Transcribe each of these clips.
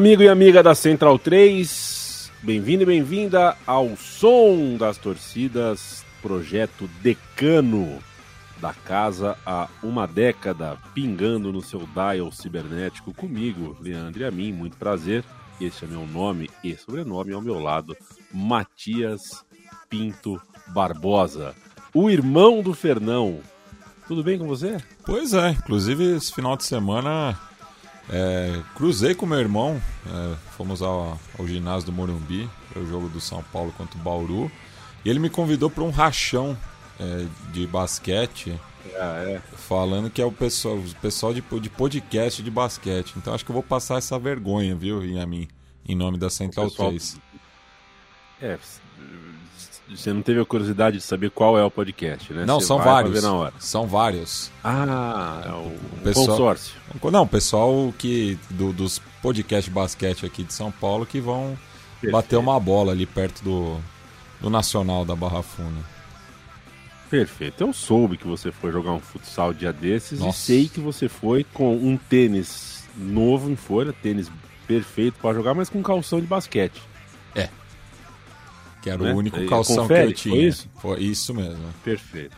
Amigo e amiga da Central 3, bem-vindo e bem-vinda ao Som das Torcidas, projeto decano da casa há uma década, pingando no seu dial cibernético comigo, Leandro e a mim, muito prazer. Este é meu nome e sobrenome ao meu lado, Matias Pinto Barbosa, o irmão do Fernão. Tudo bem com você? Pois é, inclusive esse final de semana é, cruzei com meu irmão, é, fomos ao, ao, ginásio do Morumbi, o jogo do São Paulo contra o Bauru, e ele me convidou para um rachão é, de basquete, ah, é. falando que é o pessoal, o pessoal de, de podcast de basquete. Então acho que eu vou passar essa vergonha, viu, em mim, em nome da Central pessoal... 3. É, você não teve a curiosidade de saber qual é o podcast, né? Não, você são vários. São vários. Ah, é o, o pessoal, consórcio. Não, o pessoal que do, dos podcasts basquete aqui de São Paulo que vão Perfeito. bater uma bola ali perto do, do Nacional da Barra Funda. Perfeito. Eu soube que você foi jogar um futsal dia desses Nossa. e sei que você foi com um tênis novo em folha, tênis perfeito para jogar, mas com calção de basquete. Que era né? o único calção que eu tinha. Foi isso? Foi isso mesmo. Perfeito.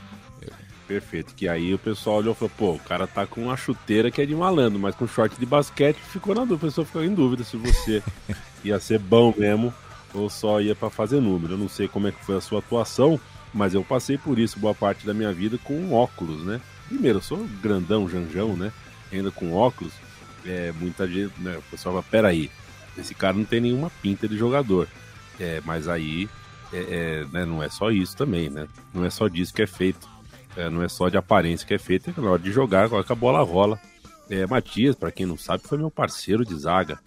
Perfeito. Que aí o pessoal olhou e falou, pô, o cara tá com uma chuteira que é de malandro, mas com short de basquete ficou na dúvida. A pessoa ficou em dúvida se você ia ser bom mesmo ou só ia para fazer número. Eu não sei como é que foi a sua atuação, mas eu passei por isso boa parte da minha vida com óculos, né? Primeiro, eu sou grandão, janjão, né? Ainda com óculos. É, muita gente, né? O pessoal fala, peraí, esse cara não tem nenhuma pinta de jogador. É, mas aí é, é, né, não é só isso também, né? Não é só disso que é feito. É, não é só de aparência que é feito, é na hora de jogar, agora que a bola rola. É, Matias, para quem não sabe, foi meu parceiro de zaga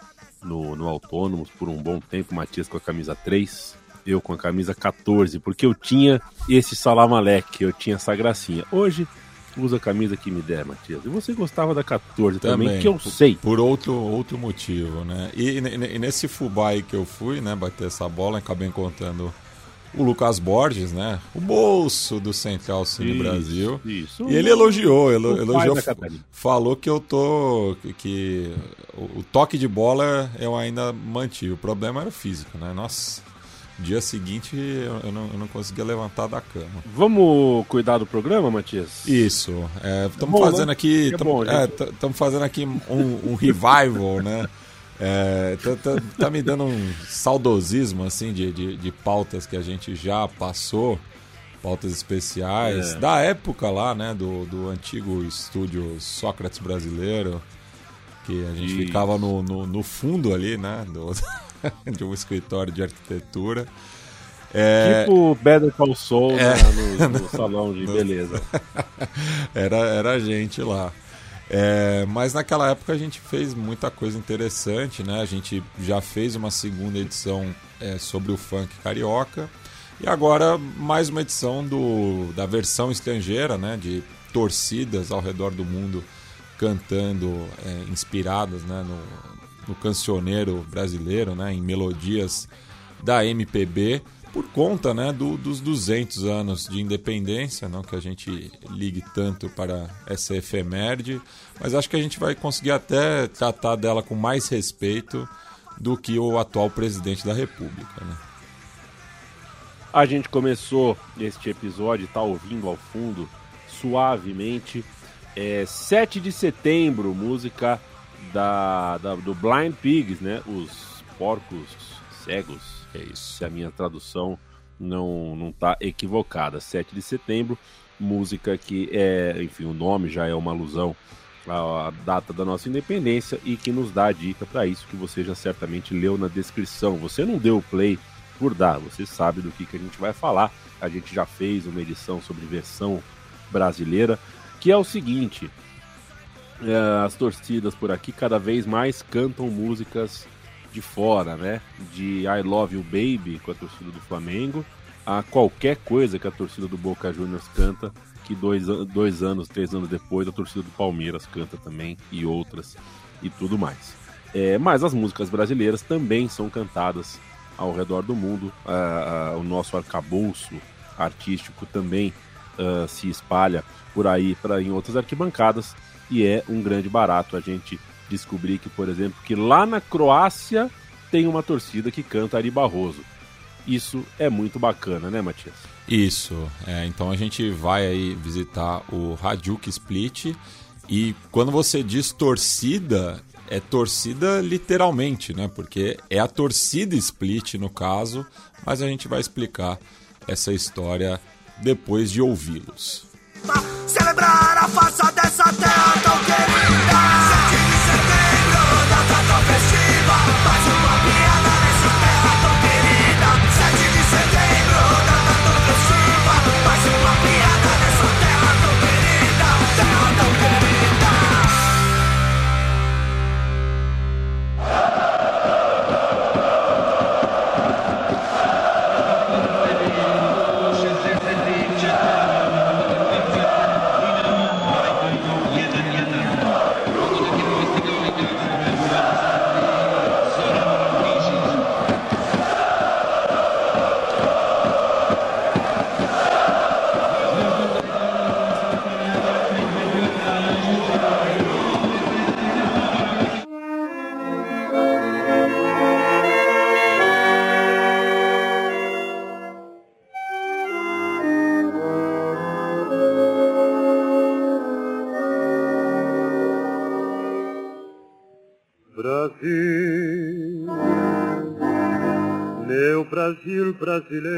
no, no Autônomos por um bom tempo. Matias com a camisa 3, eu com a camisa 14, porque eu tinha esse salamaleque, eu tinha essa gracinha. Hoje usa a camisa que me der, Matias. E você gostava da 14 também, também que eu sei. Por outro, outro motivo, né? E, e, nesse Fubai que eu fui, né, bater essa bola, acabei encontrando o Lucas Borges, né? O moço do Central Cine isso, Brasil. Isso. E ele elogiou, elo, elogiou, falou que eu tô. que, que o, o, toque de bola eu ainda mantive. O problema era o físico, né? Nossa. Dia seguinte eu não, eu não conseguia levantar da cama. Vamos cuidar do programa, Matias? Isso. Estamos é, fazendo né? aqui. Estamos é, fazendo aqui um, um revival, né? É, tá, tá, tá, me dando um saudosismo assim de, de, de, pautas que a gente já passou, pautas especiais, é. da época lá, né? Do, do antigo estúdio Sócrates brasileiro, que a gente Isso. ficava no, no, no, fundo ali, né? Do, de um escritório de arquitetura. É... Tipo Better Call Saul é... né, no, no salão de beleza. era, era a gente lá. É, mas naquela época a gente fez muita coisa interessante, né? A gente já fez uma segunda edição é, sobre o funk carioca e agora mais uma edição do, da versão estrangeira, né? De torcidas ao redor do mundo cantando, é, inspiradas né? no, no cancioneiro brasileiro, né? Em melodias da MPB por conta né, do, dos 200 anos de independência, não que a gente ligue tanto para essa efeméride, mas acho que a gente vai conseguir até tratar dela com mais respeito do que o atual presidente da República. Né? A gente começou este episódio, está ouvindo ao fundo, suavemente, é 7 de setembro, música da, da, do Blind Pigs, né? Os porcos cegos. É isso. Se a minha tradução não não está equivocada. 7 de setembro, música que é, enfim, o nome já é uma alusão à data da nossa independência e que nos dá a dica para isso que você já certamente leu na descrição. Você não deu play por dar, você sabe do que, que a gente vai falar. A gente já fez uma edição sobre versão brasileira, que é o seguinte: as torcidas por aqui cada vez mais cantam músicas de fora, né? De I Love You Baby com a torcida do Flamengo a qualquer coisa que a torcida do Boca Juniors canta, que dois, dois anos, três anos depois a torcida do Palmeiras canta também e outras e tudo mais. É, mas as músicas brasileiras também são cantadas ao redor do mundo. o nosso arcabouço artístico também uh, se espalha por aí para em outras arquibancadas e é um grande barato a gente descobrir que, por exemplo, que lá na Croácia tem uma torcida que canta Ari Barroso. Isso é muito bacana, né, Matias? Isso. É, então a gente vai aí visitar o Hajduk Split e quando você diz torcida, é torcida literalmente, né? Porque é a torcida Split no caso, mas a gente vai explicar essa história depois de ouvi-los. Celebrar a face dessa terra tão querida. الناس لا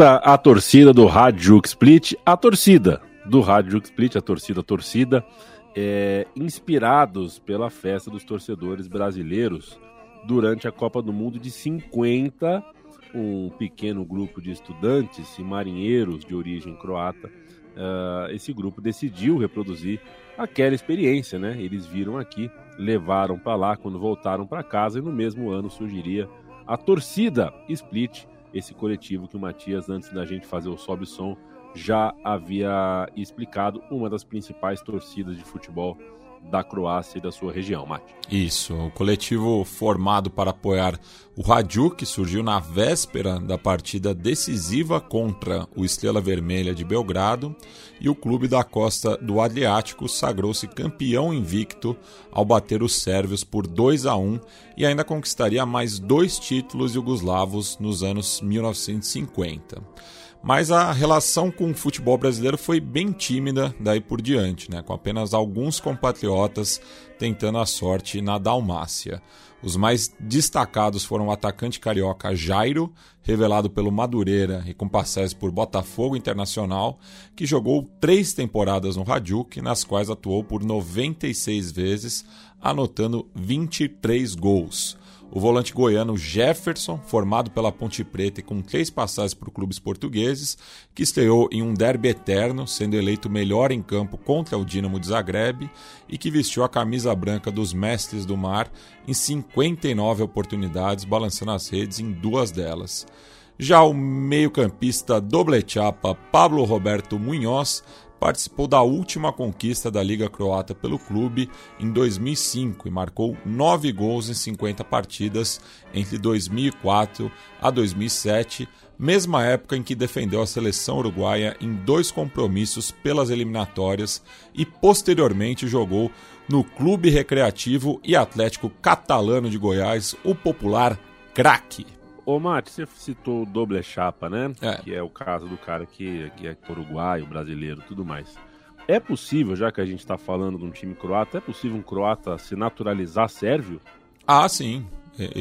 a torcida do Rádio Split, a torcida do Rádio Split, a torcida, a torcida, é, inspirados pela festa dos torcedores brasileiros durante a Copa do Mundo de 50, um pequeno grupo de estudantes e marinheiros de origem croata. Uh, esse grupo decidiu reproduzir aquela experiência, né? Eles viram aqui, levaram para lá quando voltaram para casa e no mesmo ano surgiria a torcida Split esse coletivo que o Matias, antes da gente fazer o Sobe Som, já havia explicado, uma das principais torcidas de futebol da Croácia e da sua região, Mate. Isso, o coletivo formado para apoiar o Hajduk surgiu na véspera da partida decisiva contra o Estrela Vermelha de Belgrado e o clube da costa do Adriático sagrou-se campeão invicto ao bater os sérvios por 2 a 1 e ainda conquistaria mais dois títulos jugoslavos nos anos 1950 mas a relação com o futebol brasileiro foi bem tímida daí por diante, né? com apenas alguns compatriotas tentando a sorte na Dalmácia. Os mais destacados foram o atacante carioca Jairo, revelado pelo Madureira e com passagens por Botafogo Internacional, que jogou três temporadas no Hajduk, nas quais atuou por 96 vezes, anotando 23 gols o volante goiano Jefferson, formado pela Ponte Preta e com três passagens por clubes portugueses, que estreou em um derby eterno, sendo eleito melhor em campo contra o Dinamo de Zagreb e que vestiu a camisa branca dos Mestres do Mar em 59 oportunidades, balançando as redes em duas delas. Já o meio-campista doble chapa Pablo Roberto Munhoz participou da última conquista da Liga Croata pelo clube em 2005 e marcou nove gols em 50 partidas entre 2004 a 2007, mesma época em que defendeu a seleção uruguaia em dois compromissos pelas eliminatórias e posteriormente jogou no Clube Recreativo e Atlético Catalano de Goiás, o popular Craque. Ô, Mate, você citou o doble chapa, né? É. Que é o caso do cara que, que é uruguaio, brasileiro, tudo mais. É possível, já que a gente está falando de um time croata, é possível um croata se naturalizar sérvio? Ah, sim.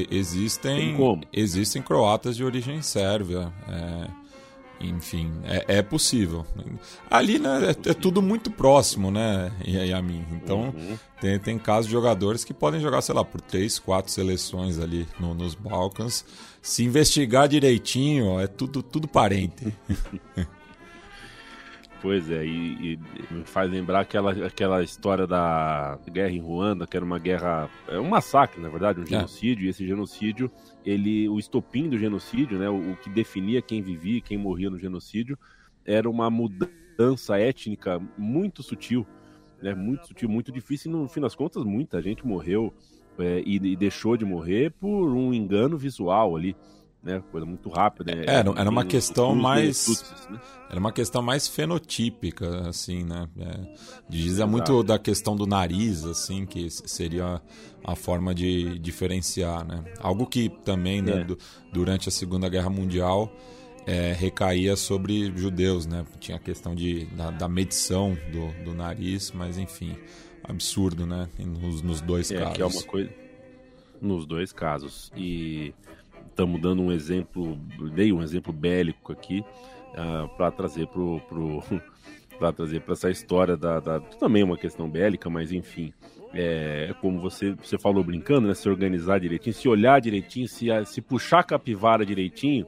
existem, existem croatas de origem sérvia. É, enfim, é, é, possível. Ali, né, é, é, tudo muito próximo, né, e, a mim. Então, uhum. tem, tem casos de jogadores que podem jogar, sei lá, por três, quatro seleções ali no, nos Balcãs. Se investigar direitinho, é tudo, tudo parente. Pois é, e, e, me faz lembrar aquela, aquela história da guerra em Ruanda, que era uma guerra, é um massacre, na verdade, um é. genocídio, é. e esse genocídio, ele, o estopim do genocídio, né, o, o que definia quem vivia e quem morria no genocídio, era uma mudança étnica muito sutil, né, muito sutil, muito difícil, e no fim das contas, muita gente morreu é, e, e deixou de morrer por um engano visual ali né? Coisa muito rápida. Né? Era, era uma questão mais. né? Era uma questão mais fenotípica, assim, né? É, diz muito da questão do nariz, assim, que seria a forma de diferenciar, né? Algo que também, né, é. do, durante a Segunda Guerra Mundial. É, recaía sobre judeus, né? Tinha a questão de, da, da medição do, do nariz, mas enfim, absurdo, né? Nos, nos dois é, casos. Que é uma coisa. Nos dois casos. E estamos dando um exemplo, dei um exemplo bélico aqui uh, ah, para trazer pro, pro para trazer para essa história da, da, também uma questão bélica, mas enfim, é, é, como você, você falou brincando, né? Se organizar direitinho, se olhar direitinho, se, se puxar a capivara direitinho.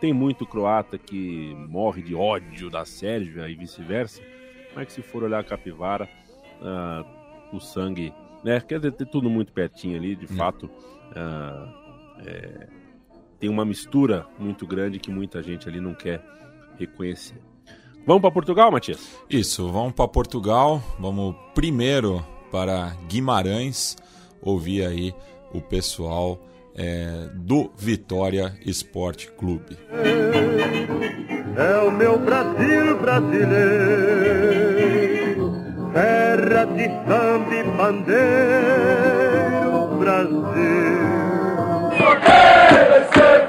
Tem muito croata que morre de ódio da Sérvia e vice-versa, mas que se for olhar a capivara, uh, o sangue, né? Quer dizer, ter tudo muito pertinho ali, de hum. fato. Uh, é, tem uma mistura muito grande que muita gente ali não quer reconhecer. Vamos para Portugal, Matias? Isso, vamos para Portugal. Vamos primeiro para Guimarães ouvir aí o pessoal é, do Vitória Esporte Clube. É o meu Brasil brasileiro, terra de samba e bandeiro, Brasil. porque vencer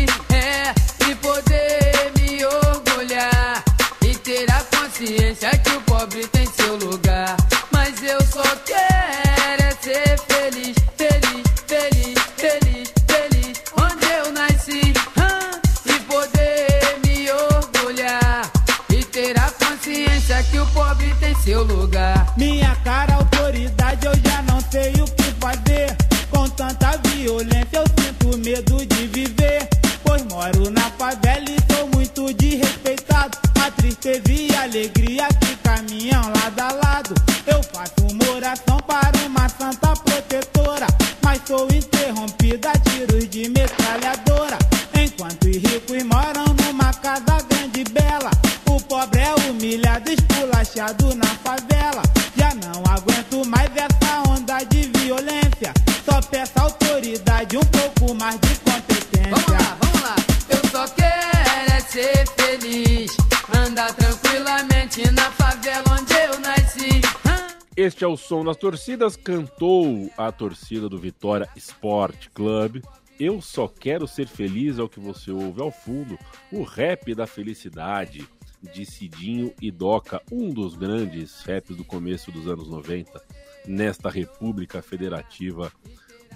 som das torcidas, cantou a torcida do Vitória Sport Club. Eu só quero ser feliz é o que você ouve ao fundo, o rap da felicidade de Cidinho e Doca, um dos grandes raps do começo dos anos 90, nesta República Federativa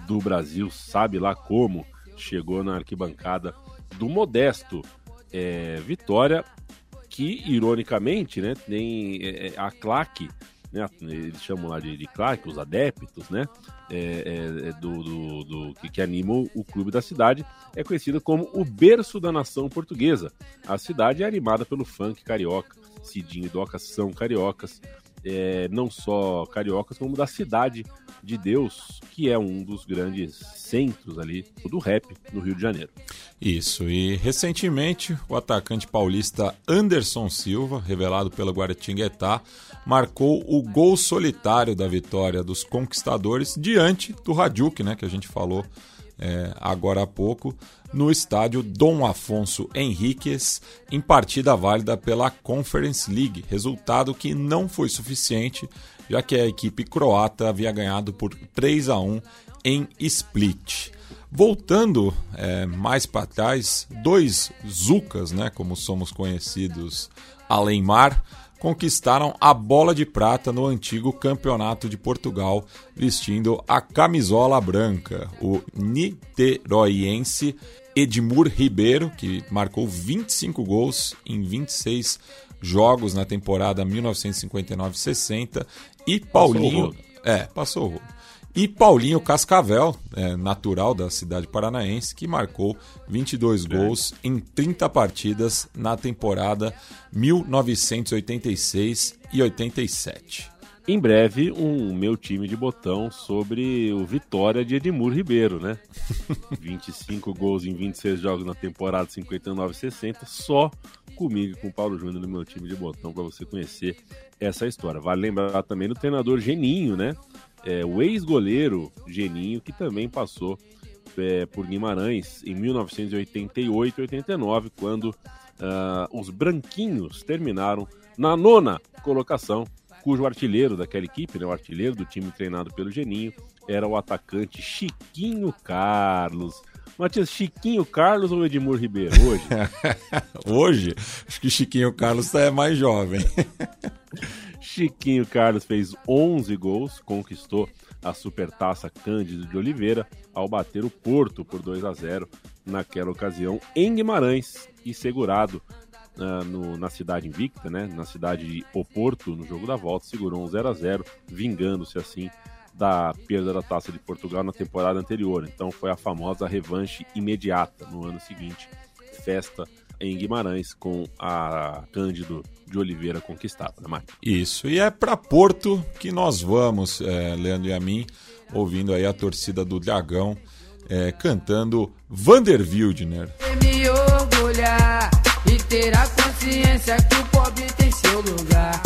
do Brasil, sabe lá como chegou na arquibancada do modesto é, Vitória, que ironicamente, né, tem é, a claque né, eles chamam lá de, de Clark, os adeptos, né, é, é, é do, do, do, que, que animam o clube da cidade, é conhecida como o berço da nação portuguesa. A cidade é animada pelo funk carioca, Cidinho e Doca são cariocas, é, não só cariocas, como da cidade de Deus, que é um dos grandes centros ali do rap no Rio de Janeiro. Isso, e recentemente o atacante paulista Anderson Silva, revelado pelo Guaratinguetá, marcou o gol solitário da vitória dos conquistadores diante do Radjuk, né, que a gente falou é, agora há pouco, no estádio Dom Afonso Henriques, em partida válida pela Conference League, resultado que não foi suficiente, já que a equipe croata havia ganhado por 3 a 1 em Split. Voltando é, mais para trás, dois Zucas, né, como somos conhecidos além mar, conquistaram a bola de prata no antigo Campeonato de Portugal, vestindo a camisola branca. O niteroiense Edmur Ribeiro, que marcou 25 gols em 26 jogos na temporada 1959-60, e Paulinho. Passou é, passou o. E Paulinho Cascavel, é, natural da cidade paranaense, que marcou 22 gols em 30 partidas na temporada 1986 e 87. Em breve, um meu time de botão sobre o Vitória de Edmur Ribeiro, né? 25 gols em 26 jogos na temporada 59-60, só comigo e com o Paulo Júnior no meu time de botão para você conhecer essa história. Vale lembrar também do treinador Geninho, né? É, o ex-goleiro Geninho, que também passou é, por Guimarães em 1988 e 89, quando uh, os branquinhos terminaram na nona colocação, cujo artilheiro daquela equipe, né, o artilheiro do time treinado pelo Geninho, era o atacante Chiquinho Carlos. Matias, Chiquinho Carlos ou Edmur Ribeiro hoje? hoje? Acho que Chiquinho Carlos é mais jovem. Chiquinho Carlos fez 11 gols, conquistou a Supertaça Cândido de Oliveira ao bater o Porto por 2 a 0 naquela ocasião em Guimarães e segurado uh, no, na cidade invicta, né, na cidade de Oporto, no jogo da volta, segurou um 0 a 0 vingando-se assim da perda da Taça de Portugal na temporada anterior. Então foi a famosa revanche imediata no ano seguinte, festa em Guimarães com a Cândido de Oliveira conquistada, né, Mike? Isso, e é para Porto que nós vamos, é, Leandro e a mim, ouvindo aí a torcida do Dragão é, cantando Vander Wildner. Me orgulhar e ter a consciência que o pobre tem seu lugar.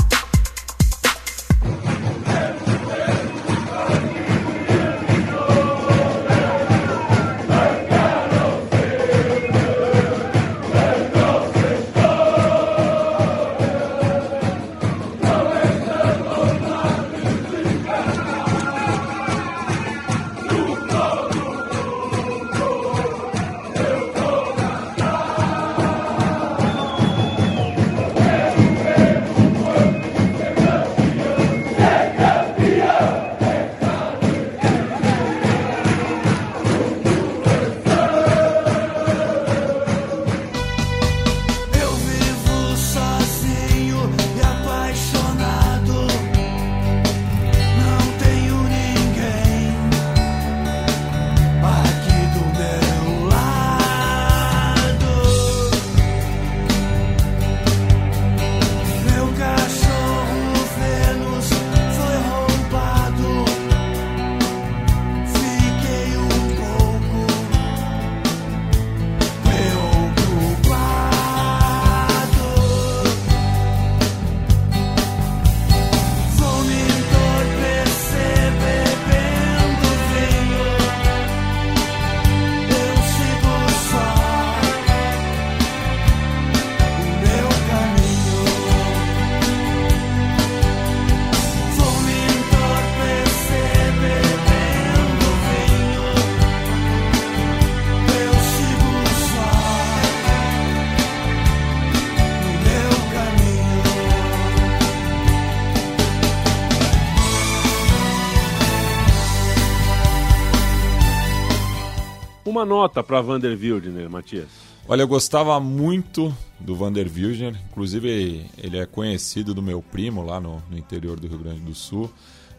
Uma nota para Vander Wildner, Matias. Olha, eu gostava muito do Vander Wildner, inclusive ele é conhecido do meu primo lá no, no, interior do Rio Grande do Sul.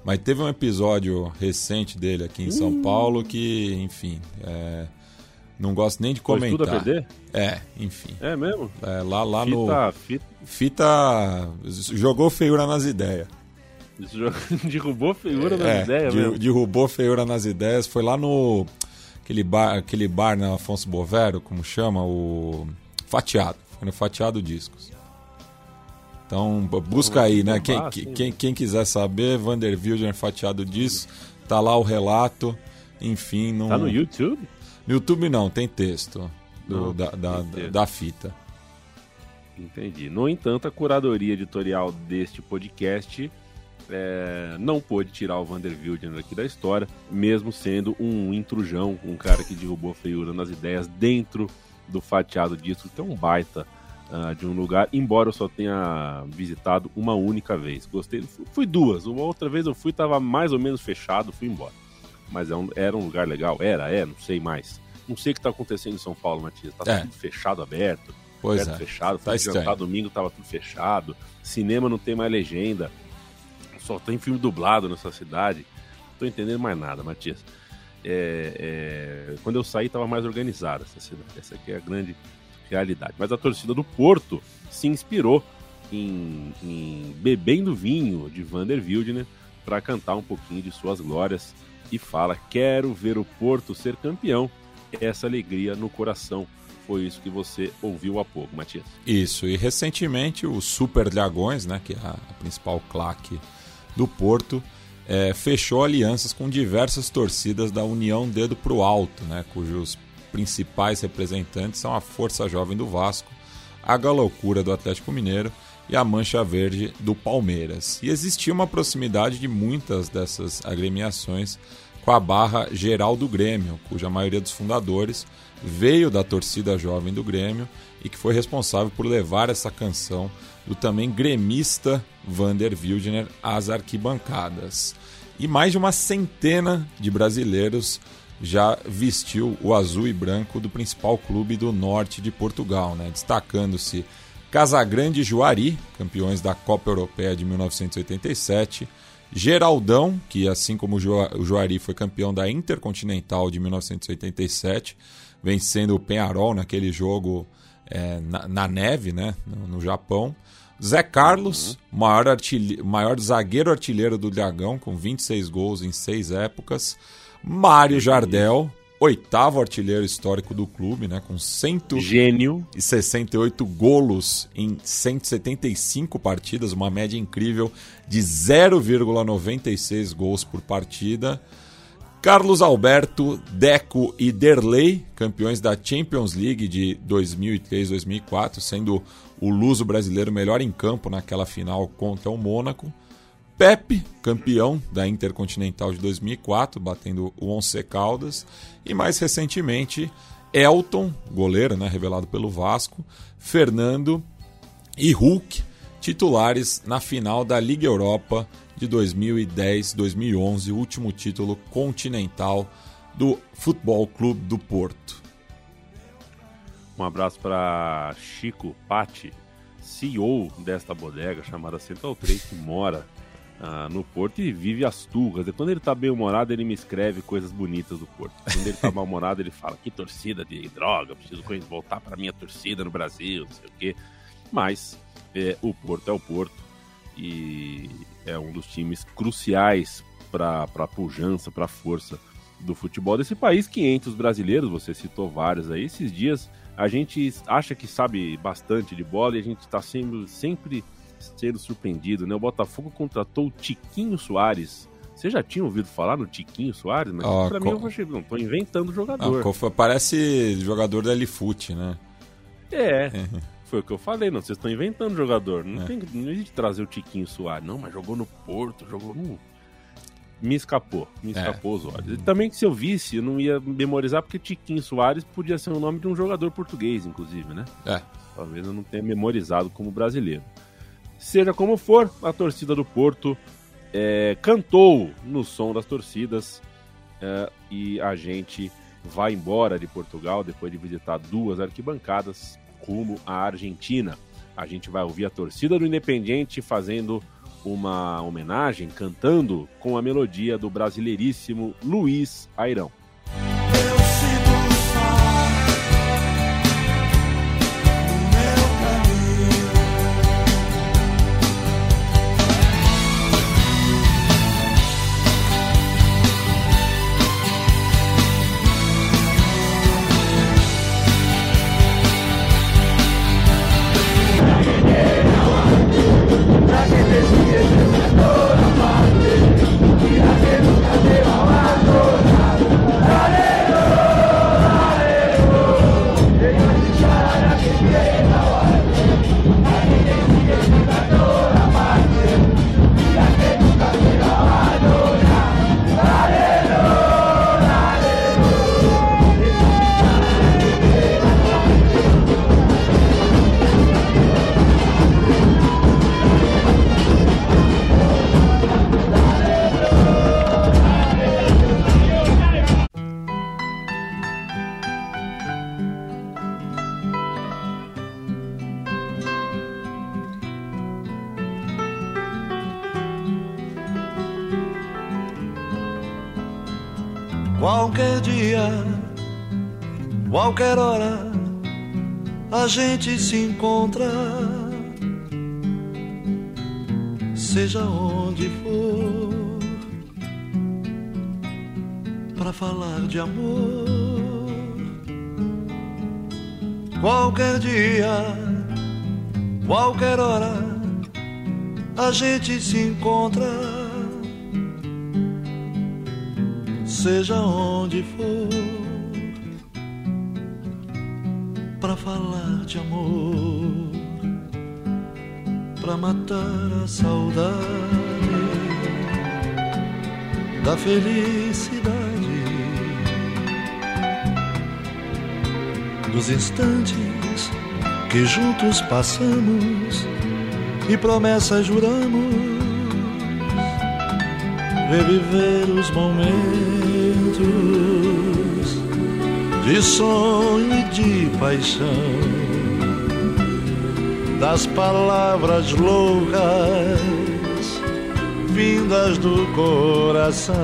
Mas teve um episódio recente dele aqui em São Paulo que, enfim, é, não gosto nem de comentar. Foi tudo a perder? É, enfim. É mesmo? É, lá lá fita, no. Fita... fita. Jogou feiura nas ideias. derrubou feiura nas é, ideias, mesmo? Derrubou feiura nas ideias. Foi lá no. Aquele bar, aquele bar na Afonso Bovero, como chama? O. Fatiado. Foi no Fatiado Discos. Então, busca aí, né? Quem, quem, quem quiser saber, Vander Wilder Fatiado Discos. Tá lá o relato. Enfim. Não... Tá no YouTube? No YouTube não, tem texto do, não, da, da, texto. da fita. Entendi. No entanto, a curadoria editorial deste podcast é, não pôde tirar o Vander Wilden aqui da história, mesmo sendo um intrujão, um cara que derrubou a feiura nas ideias dentro do fatiado disco, que é um baita uh, de um lugar, embora eu só tenha visitado uma única vez. Gostei, fui duas, uma outra vez eu fui, tava mais ou menos fechado, fui embora mas é um, era um lugar legal. Era, é, não sei mais. Não sei o que está acontecendo em São Paulo, Matias. Tá é. tudo fechado, aberto. Pois é. fechado. Foi tá jantar domingo, tava tudo fechado. Cinema não tem mais legenda. Só tem filme dublado nessa cidade. Não tô entendendo mais nada, Matias. É, é, quando eu saí, estava mais organizada essa cidade. Essa aqui é a grande realidade. Mas a torcida do Porto se inspirou em, em Bebendo Vinho de Vander Wildner para cantar um pouquinho de suas glórias e fala: Quero ver o Porto ser campeão. Essa alegria no coração. Foi isso que você ouviu há pouco, Matias. Isso, e recentemente o Super Dragões, né, que é a principal claque do Porto, é, fechou alianças com diversas torcidas da União Dedo Pro Alto, né, cujos principais representantes são a Força Jovem do Vasco, a Galoucura do Atlético Mineiro e a Mancha Verde do Palmeiras. E existia uma proximidade de muitas dessas agremiações com a barra geral do Grêmio, cuja maioria dos fundadores veio da torcida jovem do Grêmio e que foi responsável por levar essa canção do também gremista Vander Wildner às arquibancadas. E mais de uma centena de brasileiros já vestiu o azul e branco do principal clube do norte de Portugal, né? destacando-se Casagrande e Juari, campeões da Copa Europeia de 1987, Geraldão, que assim como o Juari foi campeão da Intercontinental de 1987, vencendo o Penharol naquele jogo é, na, na, neve, né, no, no, Japão. Zé Carlos, uhum. maior, maior zagueiro artilheiro do Dragão, com 26 gols em seis épocas. Mário Jardel, oitavo artilheiro histórico do clube, né, com 168 golos em 175 partidas, uma média incrível de 0,96 gols por partida. Carlos Alberto, Deco e Derley, campeões da Champions League de 2003-2004, sendo o luso brasileiro melhor em campo naquela final contra o Mônaco. Pepe, campeão da Intercontinental de 2004, batendo o Once Caldas. E mais recentemente, Elton, goleiro, né, revelado pelo Vasco, Fernando e Hulk, titulares na final da Liga Europa de 2010-2011, o último título continental do Futebol Clube do Porto. Um abraço para Chico Patti, CEO desta bodega chamada Central 3, que mora ah, no Porto e vive as turras. E quando ele tá bem-humorado, ele me escreve coisas bonitas do Porto. Quando ele tá mal-humorado, ele fala: que torcida de droga, preciso voltar para minha torcida no Brasil, não sei o quê. Mas é, o Porto é o Porto e é um dos times cruciais para a pujança, para a força do futebol desse país que entre os brasileiros, você citou vários aí, esses dias a gente acha que sabe bastante de bola e a gente está sempre, sempre sendo surpreendido, né? O Botafogo contratou o Tiquinho Soares. Você já tinha ouvido falar no Tiquinho Soares? Mas oh, pra mim eu achei, não, tô inventando jogador. Ah, parece jogador da Elifute, né? É, foi o que eu falei, não, vocês estão inventando jogador. Não, é. tem, não existe trazer o Tiquinho Soares, não, mas jogou no Porto, jogou no... Me escapou, me é. escapou é. os olhos. E também que se eu visse, eu não ia memorizar, porque Tiquinho Soares podia ser o nome de um jogador português, inclusive, né? É. Talvez eu não tenha memorizado como brasileiro. Seja como for, a torcida do Porto é, cantou no som das torcidas é, e a gente vai embora de Portugal depois de visitar duas arquibancadas rumo à Argentina. A gente vai ouvir a torcida do Independiente fazendo uma homenagem, cantando com a melodia do brasileiríssimo Luiz Airão. Gente se encontra, seja onde for, para falar de amor. Qualquer dia, qualquer hora, a gente se encontra seja onde for, para falar de amor, para matar a saudade da felicidade dos instantes que juntos passamos e promessas juramos reviver os momentos de sonho e de paixão, das palavras loucas vindas do coração.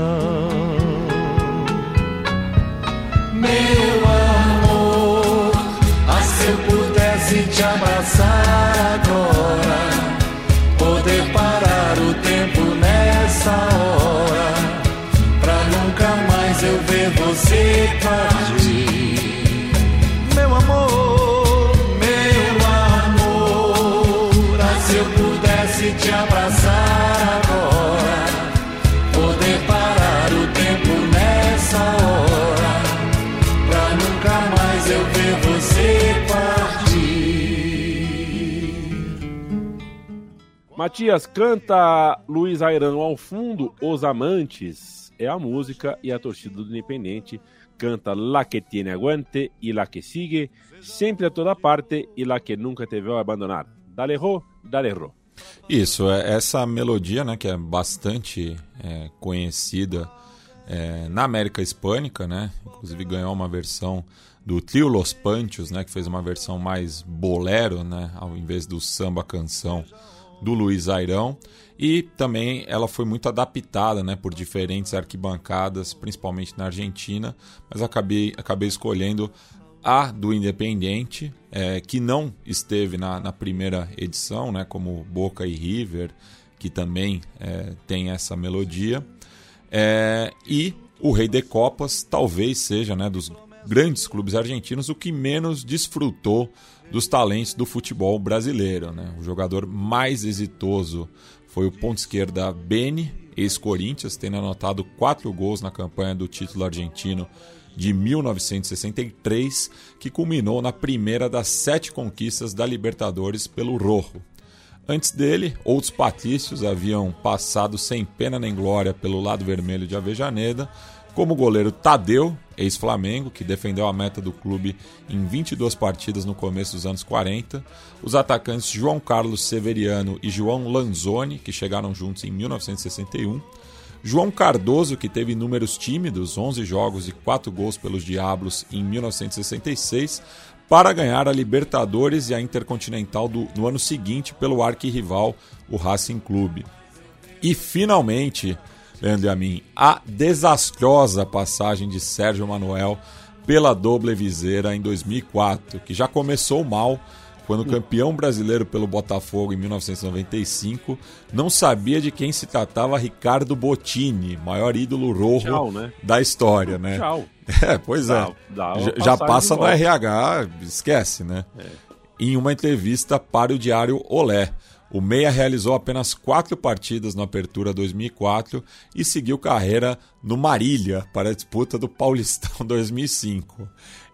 Meu amor, se eu pudesse te abraçar agora, poder parar o tempo nessa hora, pra nunca mais eu ver você partir. Pudesse te abraçar agora, poder parar o tempo nessa hora, pra nunca mais eu ver você partir. Matias canta Luiz Airão ao fundo, Os Amantes é a música e a torcida do Independente canta La que tiene aguante e La que sigue, sempre a toda parte e La que nunca te veo abandonar. Dale ro, dale ro. Isso, é essa melodia, né, que é bastante é, conhecida é, na América Hispânica, né? Inclusive ganhou uma versão do Trio Los Panchos, né, que fez uma versão mais bolero, né, ao invés do samba canção do Luiz Airão. E também ela foi muito adaptada, né, por diferentes arquibancadas, principalmente na Argentina, mas acabei acabei escolhendo a do Independiente, é, que não esteve na, na primeira edição, né, como Boca e River, que também é, tem essa melodia. É, e o Rei de Copas talvez seja né, dos grandes clubes argentinos o que menos desfrutou dos talentos do futebol brasileiro. Né? O jogador mais exitoso foi o ponto esquerda Beni, ex-Corinthians, tendo anotado quatro gols na campanha do título argentino de 1963, que culminou na primeira das sete conquistas da Libertadores pelo Rojo. Antes dele, outros patrícios haviam passado sem pena nem glória pelo lado vermelho de Avejaneda, como o goleiro Tadeu, ex-Flamengo, que defendeu a meta do clube em 22 partidas no começo dos anos 40, os atacantes João Carlos Severiano e João Lanzoni, que chegaram juntos em 1961, João Cardoso, que teve números tímidos, 11 jogos e 4 gols pelos Diablos em 1966, para ganhar a Libertadores e a Intercontinental do, no ano seguinte pelo arquirrival, o Racing Clube. E finalmente, Leandro e a mim, a desastrosa passagem de Sérgio Manuel pela Doble Viseira em 2004, que já começou mal quando campeão brasileiro pelo Botafogo em 1995, não sabia de quem se tratava Ricardo Bottini, maior ídolo rojo Tchau, né? da história, né? Tchau. É, pois Dá- é. dá Já- passa no. RH, esquece, né? Em uma entrevista para o diário Olé. O Meia realizou apenas quatro partidas na Apertura 2004 e seguiu carreira no Marília para a disputa do Paulistão 2005.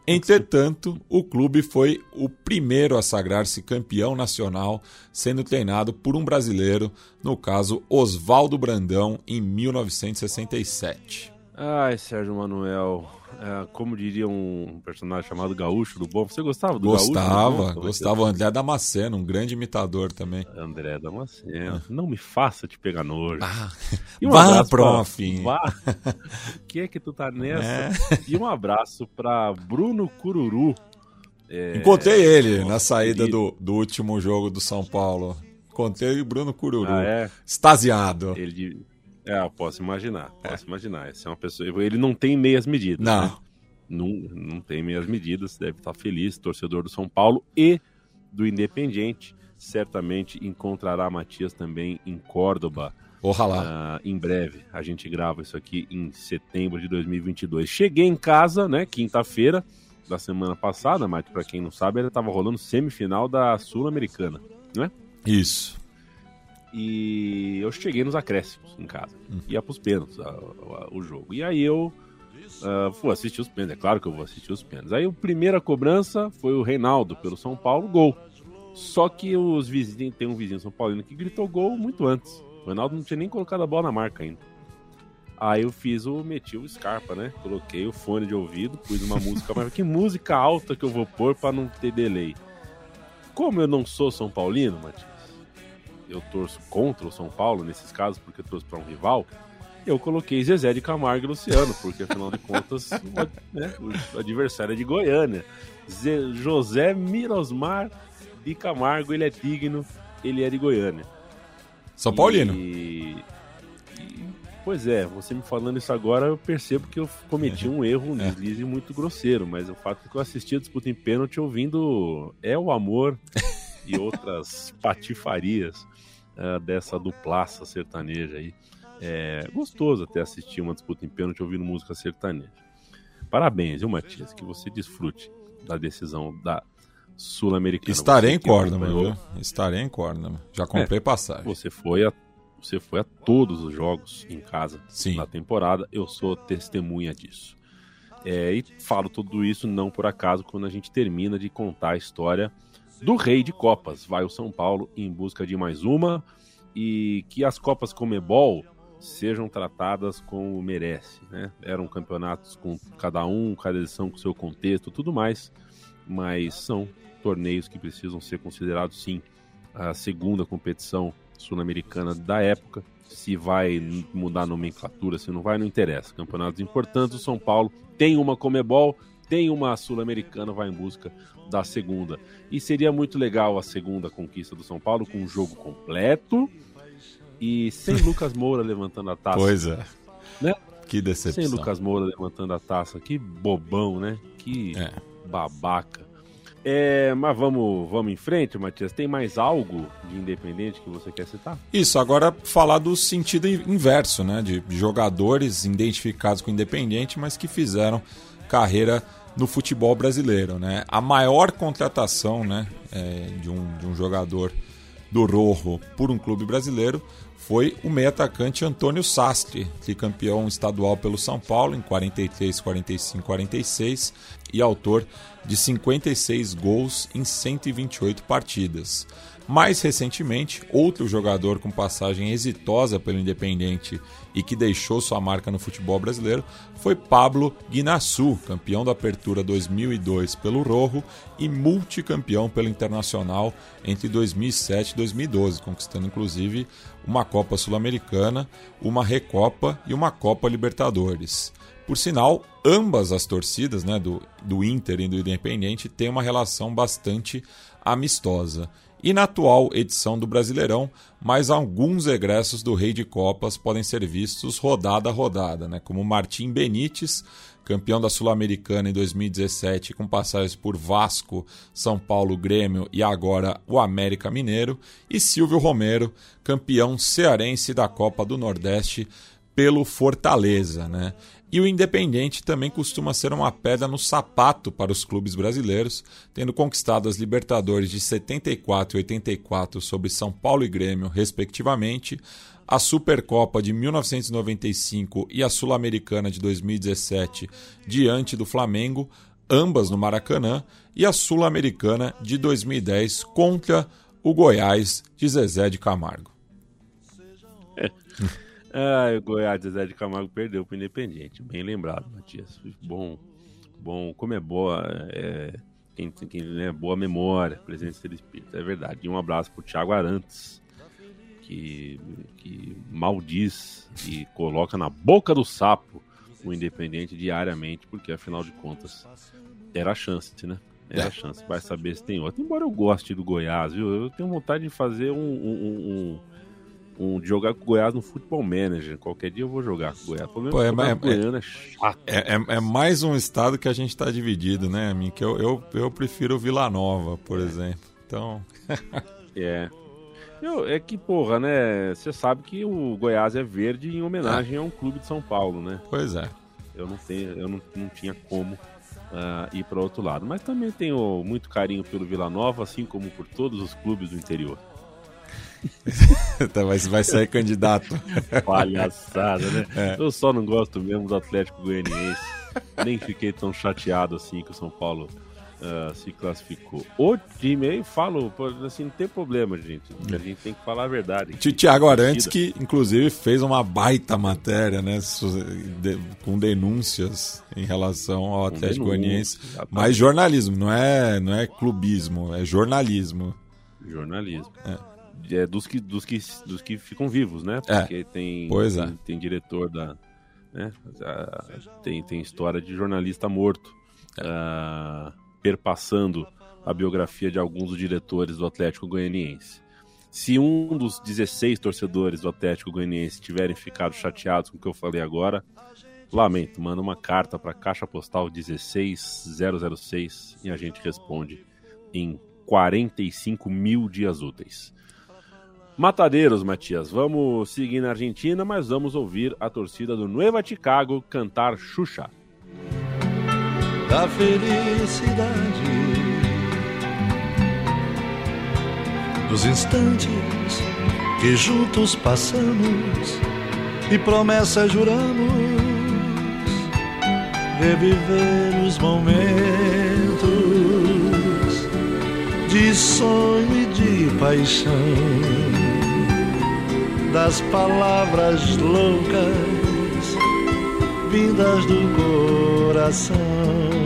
Entretanto, o clube foi o primeiro a sagrar-se campeão nacional, sendo treinado por um brasileiro, no caso Oswaldo Brandão, em 1967. Ai, Sérgio Manuel. É, como diria um personagem chamado Gaúcho do Bom. Você gostava do Gostava, Gaúcho? do Bom? gostava. O André Damasceno, um grande imitador também. André Damasceno. Não me faça te pegar nojo. Ah, E um vá, abraço pra- prof. Vá. Que é que tu tá nessa? É. E um abraço pra Bruno Cururu. É, Encontrei ele na nosso saída do, do último jogo do São Paulo. Encontrei o Bruno Cururu. Ah, é? Extasiado. Ele de- É, eu posso imaginar. Posso imaginar. Essa é uma pessoa. Ele não tem meias medidas. Não. né? Não, não tem meias medidas. Deve estar feliz, torcedor do São Paulo e do Independiente. Certamente encontrará Matias também em Córdoba. Ojalá. Ah, em breve. A gente grava isso aqui em setembro de 2022. Cheguei em casa, né, quinta-feira da semana passada, mas para quem não sabe, ela estava rolando semifinal da Sul-Americana, né? Isso. E eu cheguei nos acréscimos em casa. Ia pros pênaltis a- a- o jogo. E aí eu ah, fui assistir os pênaltis. É claro que eu vou assistir os pênaltis. Aí a primeira cobrança foi o Reinaldo pelo São Paulo, gol. Só que os vizinhos, tem um vizinho São Paulino que gritou gol muito antes. O Reinaldo não tinha nem colocado a bola na marca ainda. Aí eu fiz o, meti o Scarpa, né? Coloquei o fone de ouvido, pus uma música, mas que música alta que eu vou pôr pra não ter delay. Como eu não sou São Paulino, Matias, eu torço contra o São Paulo nesses casos, porque eu torço para um rival, eu coloquei Zezé de Camargo e Luciano, porque afinal de contas né, o adversário é de Goiânia. Zé- José Mirosmar de Camargo, ele é digno, ele é de Goiânia. São Paulino. E, e- pois é, você me falando isso agora, eu percebo que eu cometi um erro, um É. deslize muito grosseiro, mas o fato é que eu assisti a disputa em pênalti ouvindo É o Amor e outras patifarias ah, dessa duplaça sertaneja aí. É gostoso até assistir uma disputa em pênalti ouvindo música sertaneja. Parabéns, viu, Matias? Que você desfrute da decisão da Sul-Americana. Estarei em Córdoba, viu? Estarei em Córdoba. Já comprei passagem. Você foi a você foi a todos os jogos em casa Sim. na temporada. Eu sou testemunha disso. É, e falo tudo isso não por acaso quando a gente termina de contar a história do Rei de Copas. Vai o São Paulo em busca de mais uma e que as Copas Comebol sejam tratadas como merece. Né? Eram campeonatos com cada um, cada edição com seu contexto, tudo mais, mas são torneios que precisam ser considerados sim a segunda competição sul-americana da época. Se vai mudar a nomenclatura, se não vai, não interessa. Campeonatos importantes, o São Paulo tem uma Comebol, tem uma Sul-Americana, vai em busca da segunda. E seria muito legal a segunda conquista do São Paulo com um jogo completo e sem Lucas Moura levantando a taça. Pois é. Né? Que decepção. Sem Lucas Moura levantando a taça. Que bobão, né? Que É. babaca. É, mas vamos, vamos em frente, Matias. Tem mais algo de independente que você quer citar? Isso, agora falar do sentido inverso, né? De jogadores identificados com Independente, mas que fizeram carreira no futebol brasileiro, né? A maior contratação, né, é, de, um, de um jogador do Rojo por um clube brasileiro foi o meio atacante Antônio Sastre, tricampeão estadual pelo São Paulo em 43, 45, 46 e autor de 56 gols em 128 partidas. Mais recentemente, outro jogador com passagem exitosa pelo Independente e que deixou sua marca no futebol brasileiro foi Pablo Guinassu, campeão da Apertura 2002 pelo Rojo e multicampeão pelo Internacional entre 2007 e 2012, conquistando inclusive uma Copa Sul-Americana, uma Recopa e uma Copa Libertadores. Por sinal, ambas as torcidas, né, do, do Inter e do Independente, têm uma relação bastante amistosa. E na atual edição do Brasileirão, mais alguns egressos do Rei de Copas podem ser vistos rodada a rodada, né? como Martim Benítez, campeão da Sul-Americana em 2017, com passagens por Vasco, São Paulo, Grêmio e agora o América Mineiro, e Silvio Romero, campeão cearense da Copa do Nordeste pelo Fortaleza. Né? E o Independente também costuma ser uma pedra no sapato para os clubes brasileiros, tendo conquistado as Libertadores de 74 e 84 sobre São Paulo e Grêmio, respectivamente, a Supercopa de 1995 e a Sul-Americana de 2017 diante do Flamengo, ambas no Maracanã, e a Sul-Americana de 2010 contra o Goiás de Zezé de Camargo. Ah, o Goiás Zé de Camargo perdeu para o Independiente. Bem lembrado, Matias. Bom, bom, como é boa, é, quem, quem né, boa memória, presença de espírito, é verdade. E um abraço para o Thiago Arantes, que, que maldiz e coloca na boca do sapo o Independente diariamente, porque afinal de contas era a chance, né? Era a chance. Vai saber se tem outro. Embora eu goste do Goiás, viu? Eu tenho vontade de fazer um, um, um um, de jogar com o Goiás no Futebol Manager. Qualquer dia eu vou jogar com o Goiás. Pô, é, é, Goiânia é. É, é, é, mais um estado que a gente está dividido, né, amigo? Que eu, eu, eu prefiro Vila Nova, por é. exemplo. Então. é. Eu, é que, porra, né? Você sabe que o Goiás é verde em homenagem a um clube de São Paulo, né? Pois é. Eu não, tenho, eu não, não tinha como uh, ir para outro lado. Mas também tenho muito carinho pelo Vila Nova, assim como por todos os clubes do interior. Então, vai, vai sair candidato. Palhaçada, né? É. Eu só não gosto mesmo do Atlético Goianiense. Nem fiquei tão chateado assim que o São Paulo uh, se classificou. O time aí, falo, assim, não tem problema, gente. A gente tem que falar a verdade. Tiago Arantes, que inclusive fez uma baita matéria, né? Com denúncias em relação ao Atlético Goianiense. Mas jornalismo, não é, não é clubismo, é jornalismo. Jornalismo. É é, dos, que, dos, que, dos que ficam vivos, né? É. Porque é. tem, pois tem, é. tem diretor da. Né? Tem, tem história de jornalista morto uh, perpassando a biografia de alguns dos diretores do Atlético Goianiense. Se um dos 16 torcedores do Atlético Goianiense tiverem ficado chateados com o que eu falei agora, lamento, manda uma carta para Caixa Postal 16006 e a gente responde em 45 mil dias úteis. Matadeiros, Matias. Vamos seguir na Argentina, mas vamos ouvir a torcida do Nueva Chicago cantar Xuxa. Da felicidade dos instantes que juntos passamos e promessas juramos reviver os momentos de sonho e de paixão das palavras loucas vindas do coração.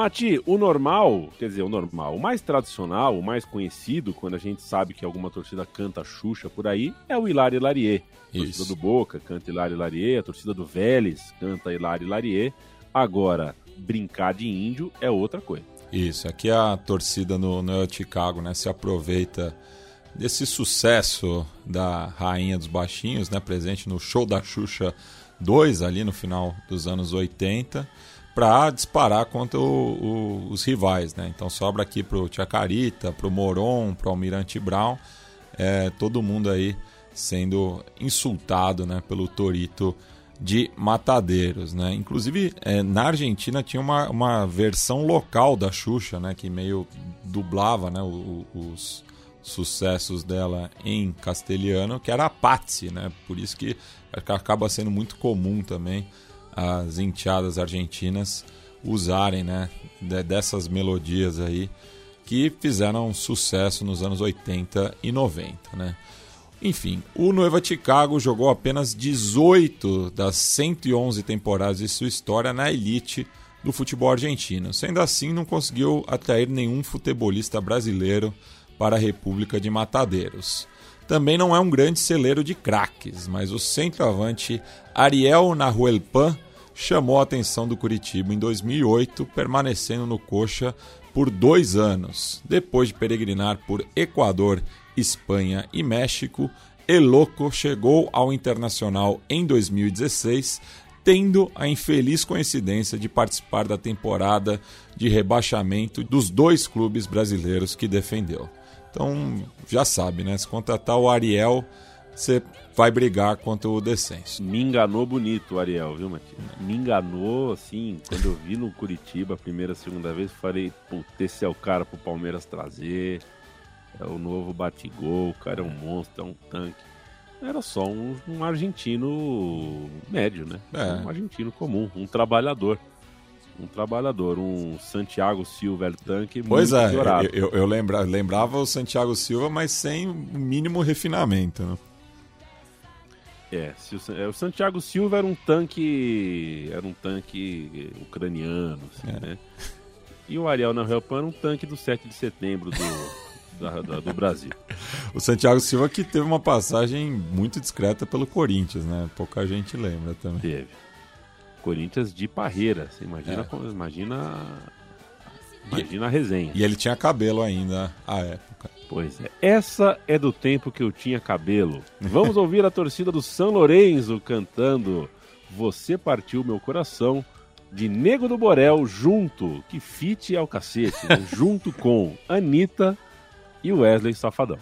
Mati, o normal, quer dizer, o normal, o mais tradicional, o mais conhecido, quando a gente sabe que alguma torcida canta Xuxa por aí, é o Hilari Larier. A torcida do Boca canta Hilari Larier, a torcida do Vélez canta Hilari Larier. Agora, brincar de índio é outra coisa. Isso, aqui a torcida no, no Chicago, né, se aproveita desse sucesso da Rainha dos Baixinhos, né, presente no show da Xuxa 2 ali no final dos anos 80, para disparar contra o- o- os rivais, né? Então sobra aqui pro Tia Carita, pro Moron, pro Almirante Brown, é, todo mundo aí sendo insultado, né, pelo Torito de Matadeiros, né? Inclusive é, na Argentina tinha uma, uma versão local da Xuxa, né, que meio dublava, né, o- o- os sucessos dela em castelhano, que era a Patsy, né? Por isso que acaba sendo muito comum também as enteadas argentinas usarem, né, de- dessas melodias aí que fizeram sucesso nos anos 80 e 90, né? Enfim, o Nueva Chicago jogou apenas 18 das 111 temporadas de sua história na elite do futebol argentino. Sendo assim, não conseguiu atrair nenhum futebolista brasileiro para a República de Matadeiros. Também não é um grande celeiro de craques, mas o centroavante Ariel Nahuelpan chamou a atenção do Curitiba em 2008, permanecendo no Coxa por dois anos. Depois de peregrinar por Equador, Espanha e México, Eloco chegou ao Internacional em 2016, tendo a infeliz coincidência de participar da temporada de rebaixamento dos dois clubes brasileiros que defendeu. Então, já sabe, né? Se contratar o Ariel, você vai brigar contra o descenso. Me enganou bonito o Ariel, viu, Matias? Me enganou, assim, quando eu vi no Curitiba a primeira, segunda vez, falei, puta, esse é o cara pro Palmeiras trazer. É o novo batigol, o cara é um monstro, é um tanque. Era só um, um argentino médio, né? É. Um argentino comum, um trabalhador. Um trabalhador, um Santiago Silva El Tanque Pois muito é, melhorado. eu, eu, lembra, lembrava o Santiago Silva, mas sem o mínimo refinamento. Né? É, é, o Santiago Silva era um tanque. Era um tanque ucraniano, assim, É. né? E o Ariel Nahelpan era um tanque do 7 de setembro do, da- da- do Brasil. O Santiago Silva que teve uma passagem muito discreta pelo Corinthians, né? Pouca gente lembra também. Teve. Corinthians de Parreira. Você imagina É. imagina. Imagina a resenha. E ele tinha cabelo ainda à época. Pois é. Essa é do tempo que eu tinha cabelo. Vamos ouvir a torcida do São Lourenço cantando Você Partiu Meu Coração, de Nego do Borel, junto, que fit é o cacete, né? junto com Anitta e Wesley Safadão.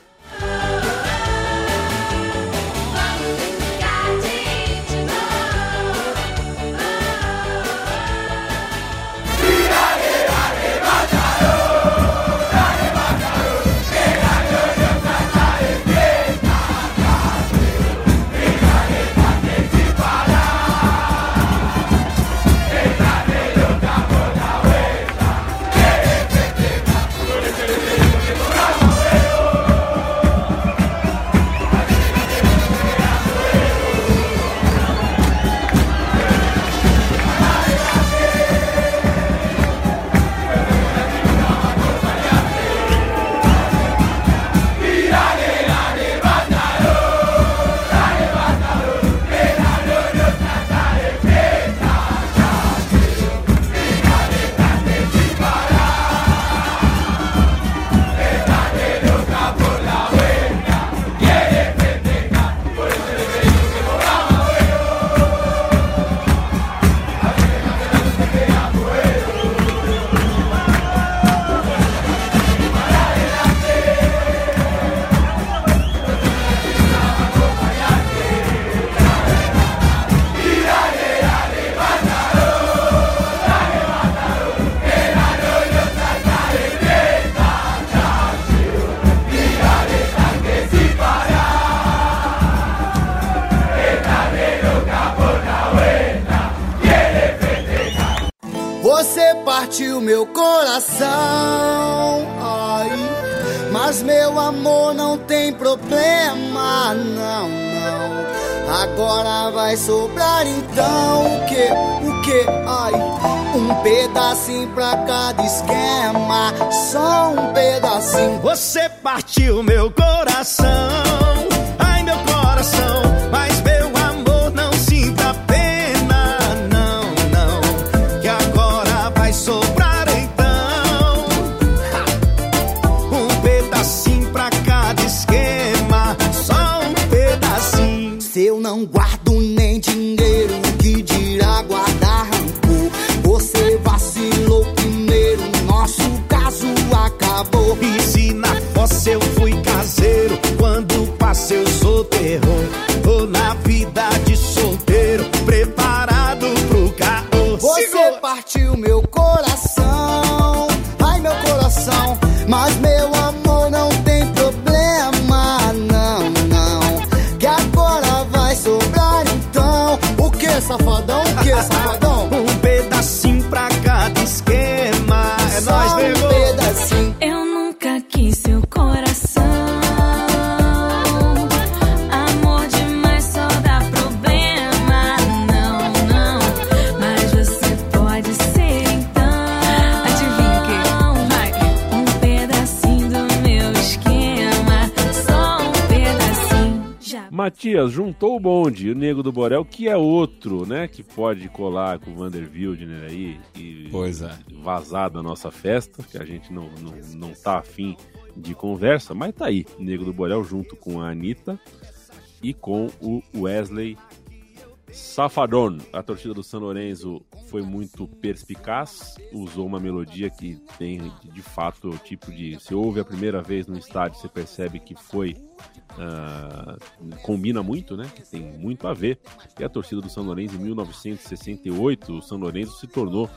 Agora vai sobrar então o que? O que? Ai, um pedacinho pra cada esquema, só um pedacinho. Você partiu meu coração, sou Matias juntou o bonde, o Nego do Borel, que é outro, né? Que pode colar com o Vander Wildner aí e Pois é. vazar da nossa festa, que a gente não, não, não tá afim de conversa, mas tá aí, Nego do Borel junto com a Anitta e com o Wesley Safadon. A torcida do São Lourenço foi muito perspicaz, usou uma melodia que tem de fato o tipo de. Se ouve a primeira vez no estádio, você percebe que foi. ah, combina muito, né? Que tem muito a ver. E a torcida do São Lourenço, em 1968, o São Lourenço se tornou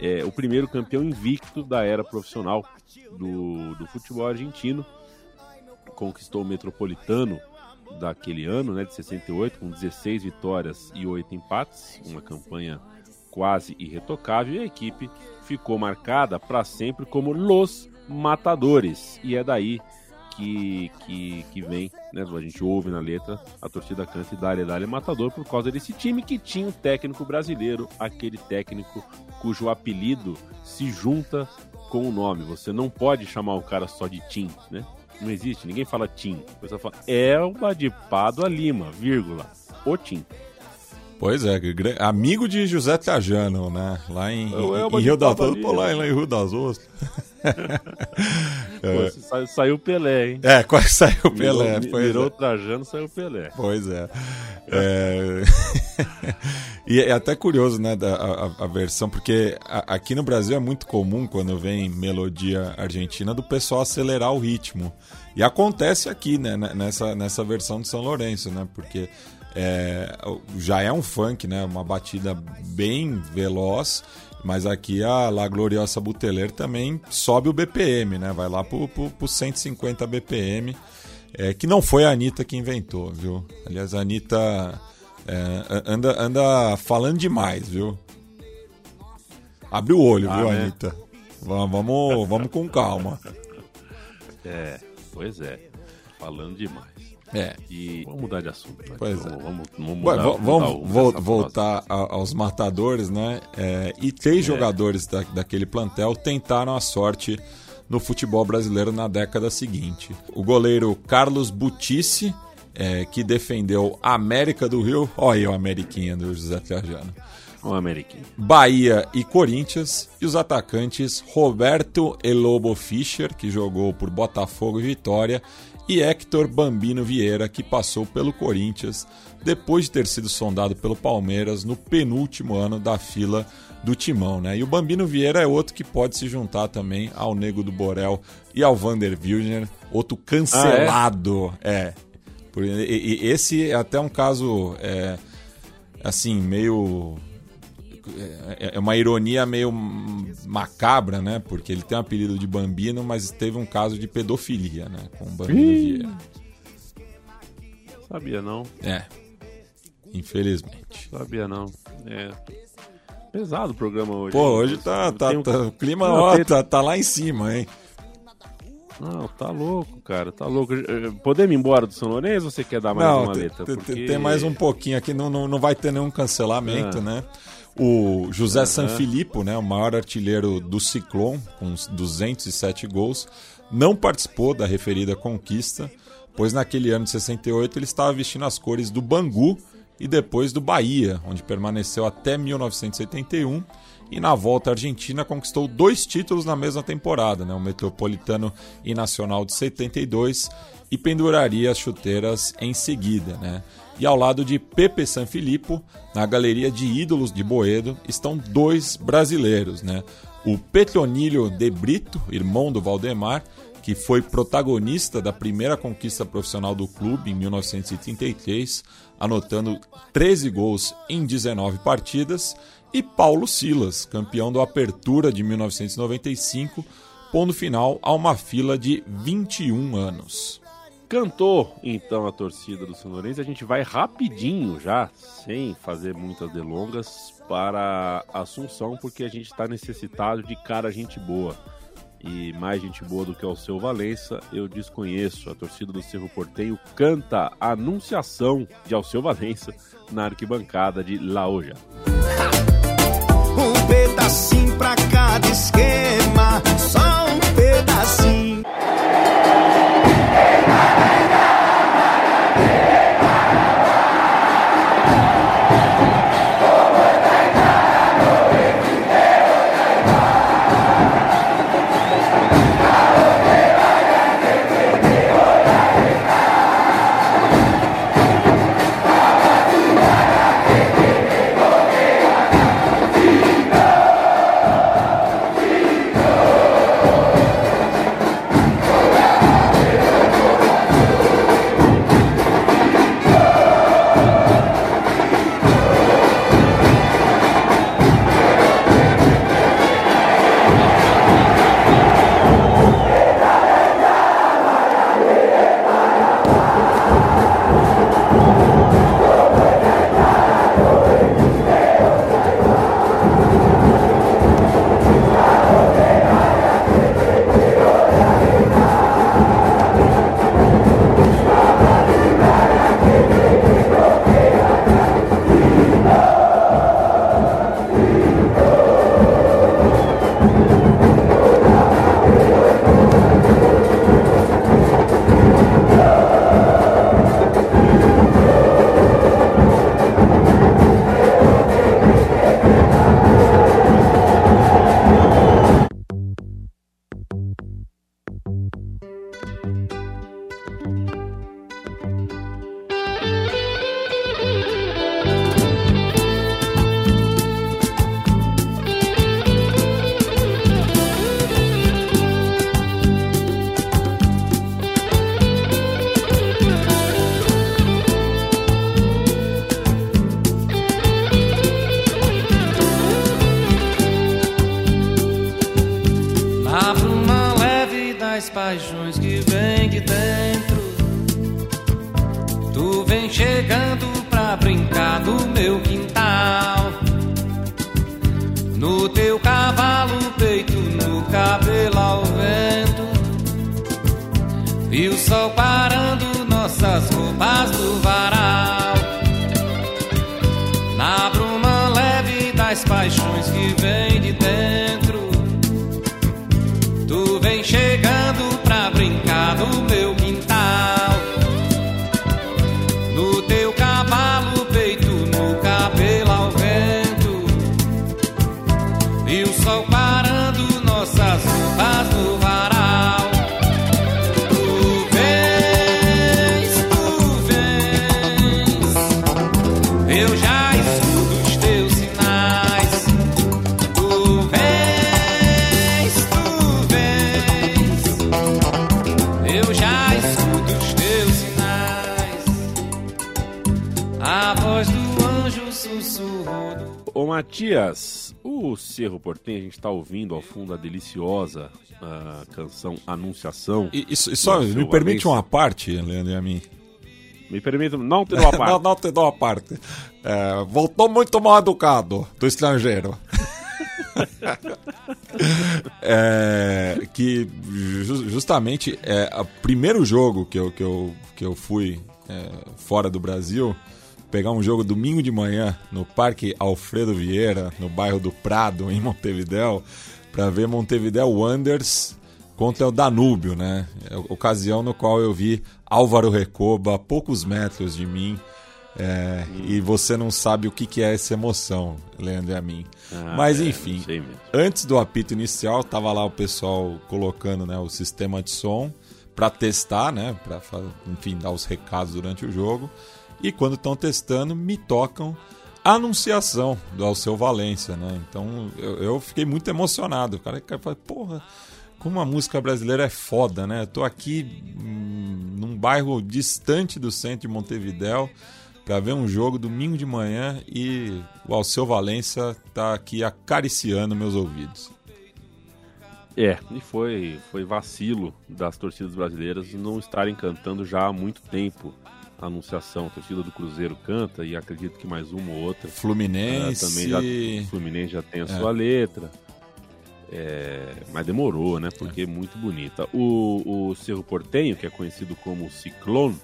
é, o primeiro campeão invicto da era profissional do, do futebol argentino. Conquistou o Metropolitano daquele ano, né, de 68, com 16 vitórias e 8 empates, uma campanha quase irretocável, e a equipe ficou marcada para sempre como Los Matadores. E é daí que, que, que vem, né, a gente ouve na letra, a torcida canta Dália Dália Matador por causa desse time que tinha um técnico brasileiro, aquele técnico cujo apelido se junta com o nome. Você não pode chamar o cara só de Tim, né? Não existe, ninguém fala Tim. A pessoa fala Elba de Pádua Lima, vírgula, o Tim. Pois é, amigo de José Trajano, né? Lá em, É em- em Rio das Ostras. Pô, lá, lá em Rio das Ostras. Pô, sa- saiu Pelé, hein? É, quase saiu o Pelé. Virou, virou é. Trajano, saiu Pelé. Pois é. É, e é até curioso, né, da, a, a versão, porque a- aqui no Brasil é muito comum, quando vem melodia argentina, do pessoal acelerar o ritmo. E acontece aqui, né, ne- nessa, nessa versão de São Lourenço, né, porque é, já é um funk, né, uma batida bem veloz, mas aqui a La Gloriosa Buteler também sobe o BPM, né, vai lá pro, pro, pro 150 BPM. É, que não foi a Anitta que inventou, viu? Aliás, a Anitta é, anda, anda falando demais, viu? Abre o olho, Ah, viu, né? Anitta? Vamos, vamos, vamos com calma. É, pois é. Falando demais. É. E vamos mudar de assunto. vai. Pois vamos, é. vamos, vamos Ué, mudar, mudar vamos voltar a- aos matadores, né? É, e três jogadores da- daquele plantel tentaram a sorte no futebol brasileiro na década seguinte. O goleiro Carlos Butice, é, que defendeu a América do Rio. Olha aí o Ameriquinha do José Trajano. O Ameriquinho. Bahia e Corinthians, e os atacantes Roberto Elobo Fischer, que jogou por Botafogo e Vitória, e Hector Bambino Vieira, que passou pelo Corinthians depois de ter sido sondado pelo Palmeiras no penúltimo ano da fila do Timão. Né? E o Bambino Vieira é outro que pode se juntar também ao Nego do Borel e ao Vander Wilner, outro cancelado. é? Por- e- e- esse é até um caso é, assim, meio é é uma ironia meio macabra, né? Porque ele tem um apelido de Bambino, mas teve um caso de pedofilia, né? Com o Bambino Ih. Vieira. Sabia não, É. Infelizmente. sabia não. É. Pesado o programa hoje. Pô, hoje tá, tá, um- tá- o clima Não, ó, tem- tá, tá lá em cima, hein? Não, tá louco, cara, tá louco. Eh, Podemos ir embora do São Lourenço ou você quer dar mais Não, uma tem, letra? tem- Porque- tem mais um pouquinho aqui, não, não, não vai ter nenhum cancelamento, Ah. né? O José Aham. Sanfilippo, né, o maior artilheiro do Ciclone, com uns 207 gols, não participou da referida conquista, pois naquele ano de 68 ele estava vestindo as cores do Bangu e depois do Bahia, onde permaneceu até 1971 e na volta à Argentina conquistou dois títulos na mesma temporada, né? o Metropolitano e Nacional de 72 e penduraria as chuteiras em seguida. Né? E ao lado de Pepe Sanfilippo, na galeria de ídolos de Boedo, estão dois brasileiros, né? O Petronílio de Brito, irmão do Valdemar, que foi protagonista da primeira conquista profissional do clube em 1933, anotando 13 gols em 19 partidas, e Paulo Silas, campeão do Apertura de 1995, pondo final a uma fila de 21 anos. Cantou então a torcida do São Lourenço. A gente vai rapidinho já, sem fazer muitas delongas, para Assunção, porque a gente está necessitado de cara gente boa. E mais gente boa do que o seu Valença, eu desconheço. A torcida do Cerro Porteio canta a anunciação de Alceu Valença na arquibancada de Laoja. Um pedacinho pra cada esquema, Portenho, a gente tá ouvindo ao fundo a deliciosa ah, canção Anunciação. E, e e só me permite uma parte, Leandro e a mim. Me permita, não te dou a parte. não, não te dou a parte. É, voltou muito mal educado do estrangeiro. É, que ju- justamente é o primeiro jogo que eu, que eu, que eu fui é, fora do Brasil, pegar um jogo domingo de manhã no Parque Alfredo Vieira, no bairro do Prado, em Montevidéu, para ver Montevidéu Wanderers contra o Danúbio, né? É ocasião no qual eu vi Álvaro Recoba a poucos metros de mim. é, E você não sabe o que, que é essa emoção, Leandro e a mim. Ah, Mas é, enfim, antes do apito inicial, tava lá o pessoal colocando né, o sistema de som para testar, né? Para enfim dar os recados durante o jogo. E quando estão testando, me tocam anunciação do Alceu Valência, né? Então eu, eu fiquei muito emocionado. O cara, cara fala, porra, como a música brasileira é foda, né? Eu tô aqui hum, num bairro distante do centro de Montevidéu para ver um jogo domingo de manhã e o Alceu Valença tá aqui acariciando meus ouvidos. É, e foi, foi vacilo das torcidas brasileiras não estarem cantando já há muito tempo anunciação. A torcida do Cruzeiro canta e acredito que mais uma ou outra. Fluminense. Ah, também já, o Fluminense já tem a É. sua letra. É, mas demorou, né? Porque é muito bonita. O, o Cerro Portenho, que é conhecido como Ciclone,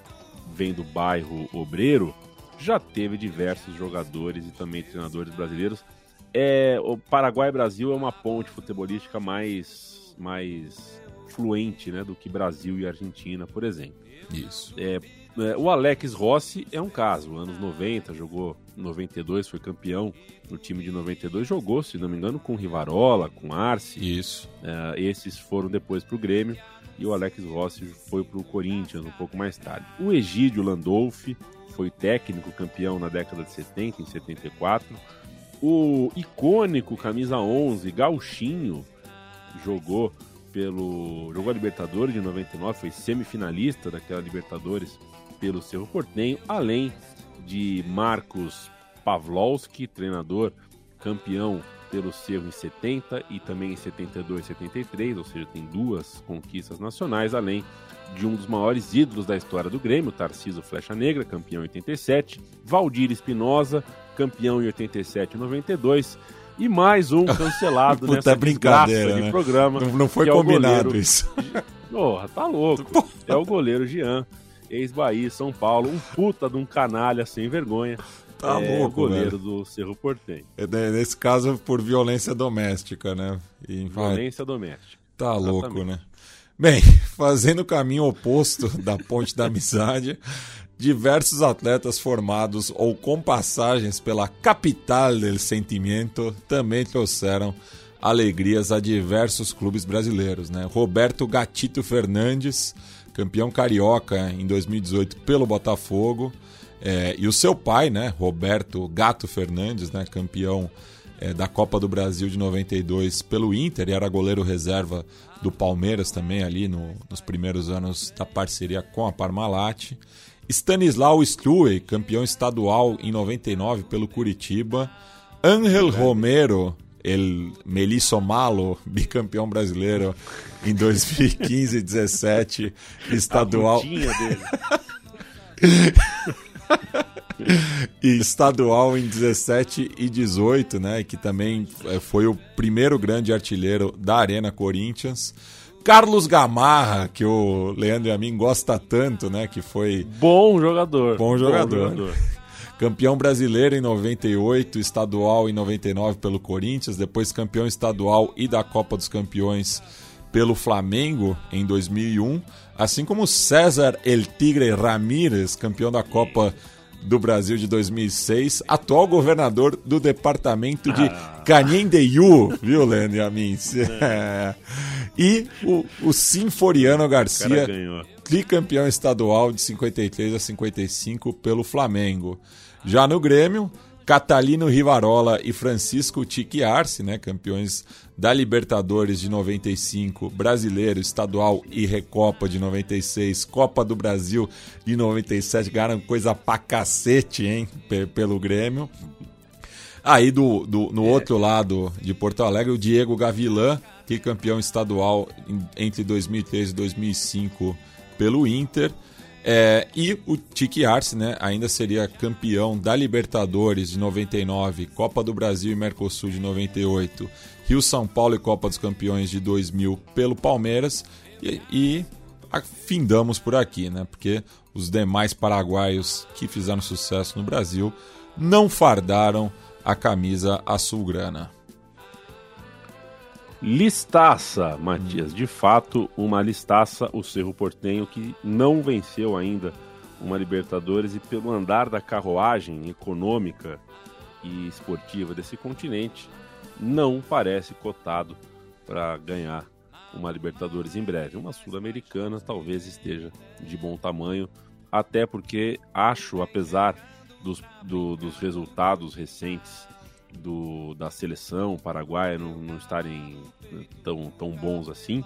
vem do bairro Obreiro, já teve diversos jogadores e também treinadores brasileiros. É, o Paraguai-Brasil é uma ponte futebolística mais, mais fluente né, do que Brasil e Argentina, por exemplo. Isso. É, é, o Alex Rossi é um caso. Anos 90, jogou em 92, foi campeão no time de 92. Jogou, se não me engano, com Rivarola, com Arce. Isso. É, esses foram depois para o Grêmio. E o Alex Rossi foi para o Corinthians um pouco mais tarde. O Egídio Landolfi foi técnico, campeão na década de 70, em 74. O icônico camisa 11, Gauchinho, jogou pelo jogou a Libertadores de 99, foi semifinalista daquela Libertadores pelo Cerro Portenho, além de Marcos Pavlovski, treinador campeão pelo Cerro em 70 e também em 72 e 73, ou seja, tem duas conquistas nacionais, além de um dos maiores ídolos da história do Grêmio, Tarciso Flecha Negra, campeão em 87, Valdir Espinosa, campeão em 87 e 92, e mais um cancelado Puta, nessa é brincadeira, desgraça de né? programa. Não, não foi é combinado goleiro- isso. Porra, tá louco. É o goleiro Jean, ex-Bahia, São Paulo, um puta de um canalha sem vergonha. Tá é louco, o goleiro velho. do Cerro Portenho. É, né, Nesse caso, por violência doméstica, né? E, Violência doméstica. Tá louco, Exatamente. né? Bem, fazendo o caminho oposto da ponte da amizade, diversos atletas formados ou com passagens pela capital del sentimento também trouxeram alegrias a diversos clubes brasileiros, né? Roberto Gatito Fernandes, campeão carioca em 2018 pelo Botafogo, é, e o seu pai, né, Roberto Gato Fernandes, né, campeão é, da Copa do Brasil de 92 pelo Inter e era goleiro reserva do Palmeiras também ali no- nos primeiros anos da parceria com a Parmalat. Stanislau Struey, campeão estadual em 99 pelo Curitiba. Ángel Romero, el Melisso Malo, bicampeão brasileiro em 2015 e 17, estadual. E estadual em 17 e 18, né? Que também eh, foi o primeiro grande artilheiro da Arena Corinthians. Carlos Gamarra, que o Leandro e a mim gosta tanto, né? Que foi Bom jogador. bom jogador. Campeão brasileiro em 98, estadual em 99 pelo Corinthians, depois campeão estadual e da Copa dos Campeões pelo Flamengo em 2001, assim como César El Tigre Ramírez, campeão da Copa do Brasil de 2006, atual governador do departamento de Canhendeyu, viu, Leandro e? É. E o, o Sinforiano Garcia, tricampeão estadual de 53 a 55 pelo Flamengo. Já no Grêmio, Catalino Rivarola e Francisco Tique Arce, né, campeões da Libertadores de 95, Brasileiro, Estadual e Recopa de 96, Copa do Brasil de 97, ganharam coisa pra cacete, hein, pe- pelo Grêmio. Aí do, do- no outro lado de Porto Alegre, o Diego Gavilã, que é campeão estadual entre 2003 e 2005 pelo Inter. É, e o Tique Arce, né, ainda seria campeão da Libertadores de 99, Copa do Brasil e Mercosul de 98, Rio São Paulo e Copa dos Campeões de 2000 pelo Palmeiras e, e afindamos por aqui, né? Porque os demais paraguaios que fizeram sucesso no Brasil não fardaram a camisa azulgrana. Listaça, Matias. De fato, uma listaça, o Cerro Portenho, que não venceu ainda uma Libertadores e pelo andar da carruagem econômica e esportiva desse continente, não parece cotado para ganhar uma Libertadores em breve. Uma Sul-Americana talvez esteja de bom tamanho, até porque acho, apesar dos, do, dos resultados recentes do, da seleção paraguaia não, não estarem tão, tão bons assim,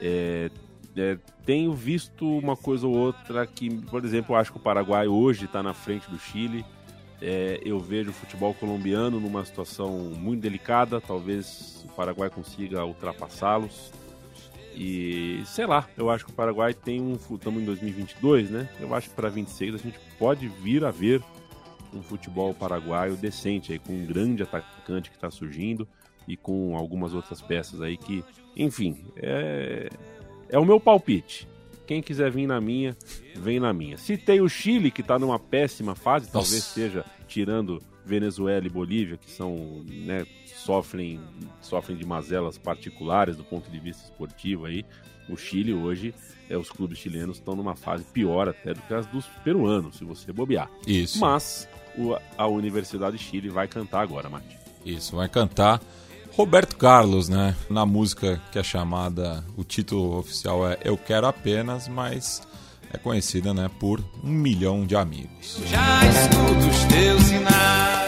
é, é, tenho visto uma coisa ou outra que, por exemplo, acho que o Paraguai hoje está na frente do Chile. É, eu vejo o futebol colombiano numa situação muito delicada. Talvez o Paraguai consiga ultrapassá-los. E sei lá, eu acho que o Paraguai tem um. Estamos em 2022, né? Eu acho que para 26 a gente pode vir a ver um futebol paraguaio decente, aí, com um grande atacante que está surgindo e com algumas outras peças aí que, enfim, é, é o meu palpite. Quem quiser vir na minha, vem na minha. Citei o Chile, que está numa péssima fase, Nossa. talvez seja tirando Venezuela e Bolívia, que são, né, sofrem, sofrem de mazelas particulares do ponto de vista esportivo aí. O Chile hoje, é, os clubes chilenos estão numa fase pior até do que as dos peruanos, se você bobear. Isso. Mas o, a Universidade de Chile vai cantar agora, Mati. Isso, vai cantar Roberto Carlos, né? Na música que é chamada, o título oficial é Eu Quero Apenas, mas é conhecida, né, por Um Milhão de Amigos. Já escuto os teus sinais.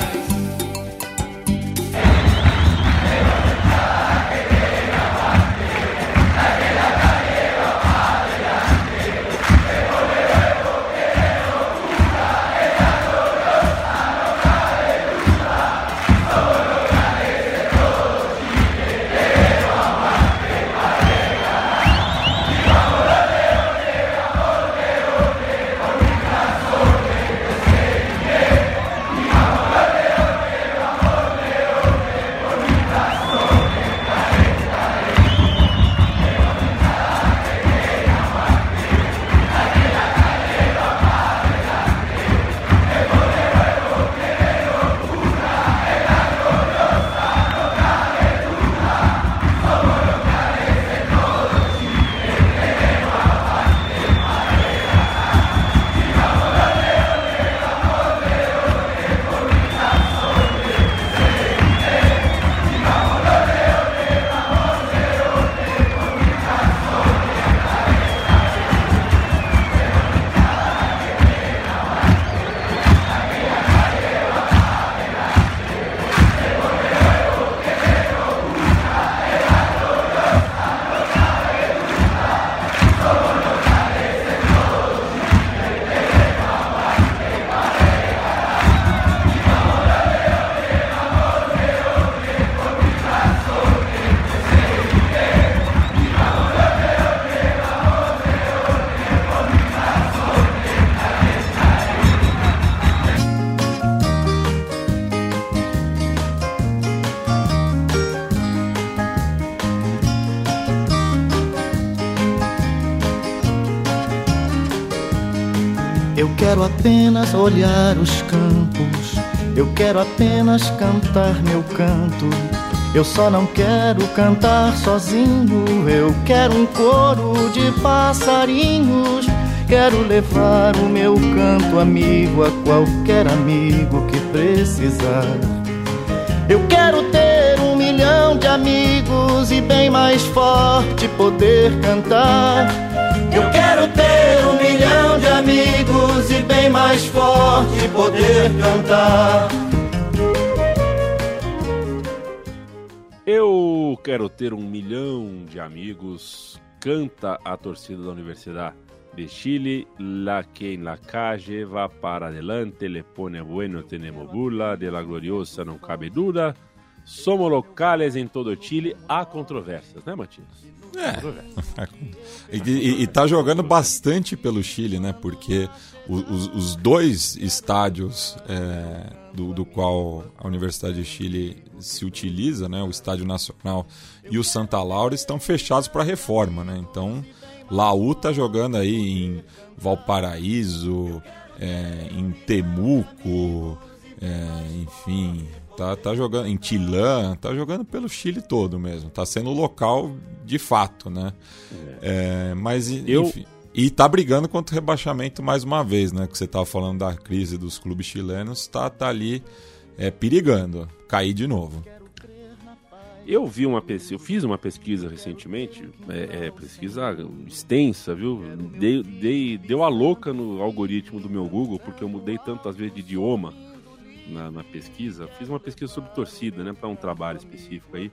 Quero apenas olhar os campos, eu quero apenas cantar meu canto. Eu só não quero cantar sozinho, eu quero um coro de passarinhos. Quero levar o meu canto amigo a qualquer amigo que precisar. Eu quero ter um milhão de amigos e bem mais forte poder cantar. Eu quero ter amigos e bem mais forte poder cantar. Eu quero ter um milhão de amigos. Canta a torcida da Universidade de Chile, la que en la calle va para adelante, le pone bueno, tenemos burla, de la gloriosa no cabe duda. Somos locales em todo Chile, há controvérsias, né, Matias? É. E, e, e tá jogando bastante pelo Chile, né? Porque os, os dois estádios é, do, do qual a Universidade de Chile se utiliza, né? O Estádio Nacional e o Santa Laura estão fechados para reforma, né? Então, Laú tá jogando aí em Valparaíso, é, em Temuco, é, enfim, tá, tá jogando em Tilã, tá jogando pelo Chile todo mesmo. Tá sendo local de fato, né? É, mas, Eu- enfim. E tá brigando contra o rebaixamento mais uma vez, né? Que você tava falando da crise dos clubes chilenos, tá, tá ali é, perigando cair de novo. Eu vi uma pesquisa, eu fiz uma pesquisa recentemente, é, é, pesquisa extensa, viu? Dei, dei- deu a louca no algoritmo do meu Google, porque eu mudei tantas vezes de idioma na, na pesquisa. Fiz uma pesquisa sobre torcida, né, para um trabalho específico aí.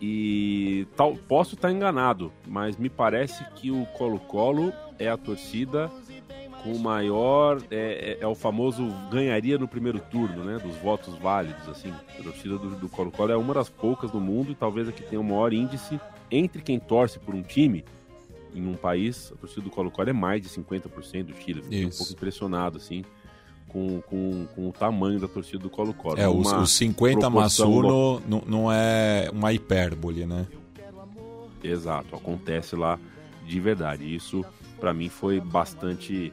E tal, posso estar enganado, mas me parece que o Colo-Colo é a torcida com maior. É, é- é o famoso ganharia no primeiro turno, né? Dos votos válidos, assim. A torcida do, Colo-Colo é uma das poucas no mundo e talvez a que tem o maior índice entre quem torce por um time em um país. A torcida do Colo-Colo é mais de 50% do Chile. Fiquei um pouco impressionado, assim. Com, com, com o tamanho da torcida do Colo-Colo. É, os, os 50 proporção lo- Massuno não, é uma hipérbole, né? Exato, acontece lá de verdade. Isso, pra mim, foi bastante